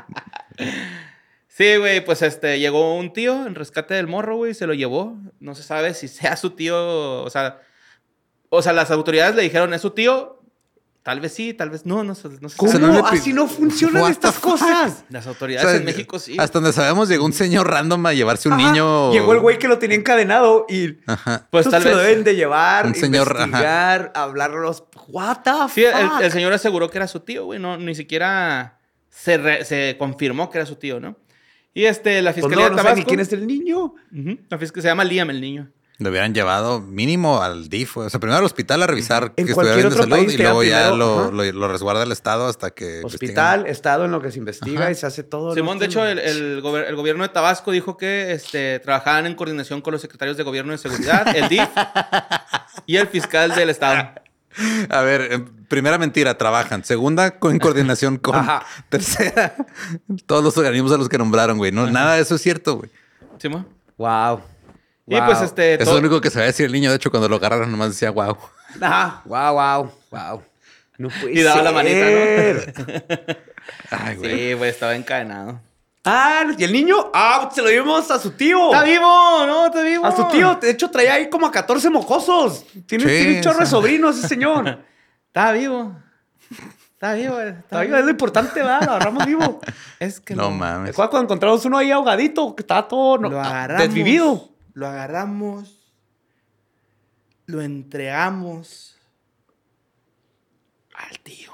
Sí, güey, pues este, llegó un tío en rescate del morro, güey, se lo llevó. No se sabe si sea su tío, o sea, o sea, las autoridades le dijeron, ¿es su tío? Tal vez sí, tal vez no, no, se- no se ¿Cómo? sea, sabe. no Así no funcionan What estas fuck? cosas. Las O autoridades sea, en México sí. Hasta donde sabemos, llegó un señor random a llevarse un Ajá. niño. Llegó el güey que lo tenía encadenado y Ajá. Pues pues tal se lo vez- deben de llevar, Un señor, ajá. investigar, hablarlos. What the Sí, el, fuck? el señor aseguró que era su tío, güey, no, ni siquiera se, re- se confirmó que era su tío, ¿no? Y este, la Pues fiscalía no, no de Tabasco. ni quién es el niño. Ujú, la fiscalía se llama Liam, el niño. Lo hubieran llevado mínimo al DIF. O sea, primero al hospital a revisar En que estuviera bien de salud y luego ya primero, lo, lo- lo resguarda el Estado hasta que. Hospital, estado en lo que se investiga Ajá. y se hace todo. Simón, de hecho, el, el gober- el gobierno de Tabasco dijo que este, trabajaban en coordinación con los secretarios de gobierno de seguridad, el DIF y el fiscal del estado. A ver, eh, primera mentira, trabajan. Segunda, en coordinación con. Ajá. Tercera, todos los organismos a los que nombraron, güey. No, nada de eso es cierto, güey. Simón. Wow. Y pues este. Eso es todo- lo único que se va a decir el niño. De hecho, cuando lo agarraron, nomás decía, wow. Ajá. Wow, wow, wow. No puede Y daba la manita. Ay, güey. Sí, güey, estaba encadenado. Ah, ¿y el niño? Ah, se lo dimos a su tío. ¡Está vivo! ¡No, está vivo! A su tío. De hecho, traía ahí como a 14 mocosos. Tiene, Sí, tiene un chorro de sobrinos ese señor. Está vivo. Está vivo, está Está vivo, vivo. es lo importante, ¿verdad? Lo agarramos vivo. Es que No lo, mames. Recuerda cuando encontramos uno ahí ahogadito, que estaba todo no- lo ah, agarramos. desvivido. Lo agarramos. Lo entregamos al tío.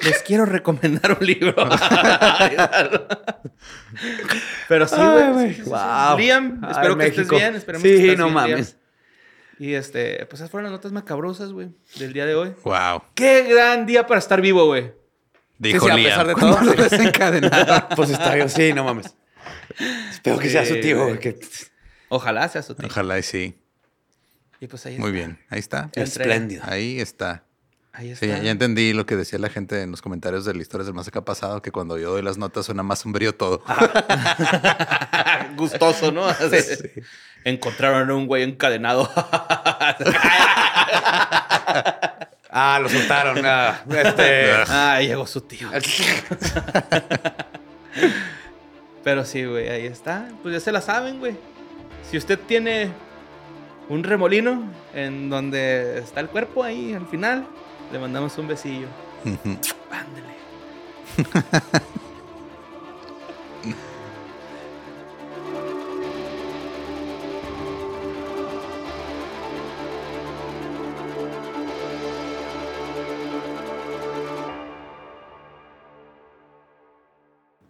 Les quiero recomendar un libro. Pero sí, güey. sí, sí. Wow. Liam, Ay, espero que estés bien. Esperemos Sí, que estés no bien, Liam. mames. Y este, pues esas fueron las notas macabrosas, güey, del día de hoy. Wow. Qué gran día para estar vivo, güey. Dijo sí, a Liam. pesar de todo, lo desencadenado. Pues está bien, sí, no mames. Espero que sea su tío. güey. Ojalá sea su tío. Ojalá y sí. Y pues ahí Muy está. bien. Ahí está. Espléndido. Ahí está. Ahí Sí, está. ya, ya entendí lo que decía la gente en los comentarios de la historia del más acá pasado, que cuando yo doy las notas suena más sombrío todo. Gustoso, ¿no? Encontraron a un güey encadenado. Ah, lo soltaron. ah, este. ah, llegó su tío. Pero sí, güey, ahí está. Pues ya se la saben, güey. Si usted tiene un remolino en donde está el cuerpo ahí al final, le mandamos un besillo.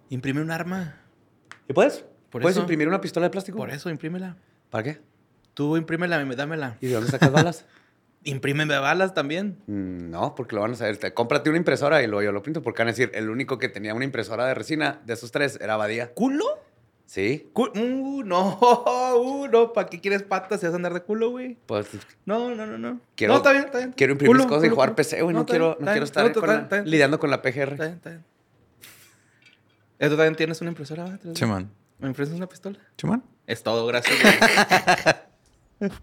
Imprime un arma. ¿Y puedes? Por ¿Puedes eso. imprimir una pistola de plástico? Por eso, imprímela. ¿Para qué? Tú imprímela, dámela. ¿Y de dónde sacas balas? Imprímeme balas también. Mm, No, porque lo van a saber. Te- cómprate una impresora y luego yo lo pinto. Porque van a decir, el único que tenía una impresora de resina de esos tres era Badía. ¿Culo? Sí, Cu- Uh, no, uh, no. ¿Para qué quieres patas si vas a andar de culo, güey? pues No, no, no, no. Quiero- no, está bien, está bien. quiero imprimir Culo, cosas y jugar culo. PC, güey. No, quiero, bien, no está quiero bien. estar No, con está la- bien, está bien. lidiando con la Está PGR. bien, está bien. ¿Tú también tienes una impresora? Simón. ¿Me impresas una pistola? Simón. Es todo, gracias.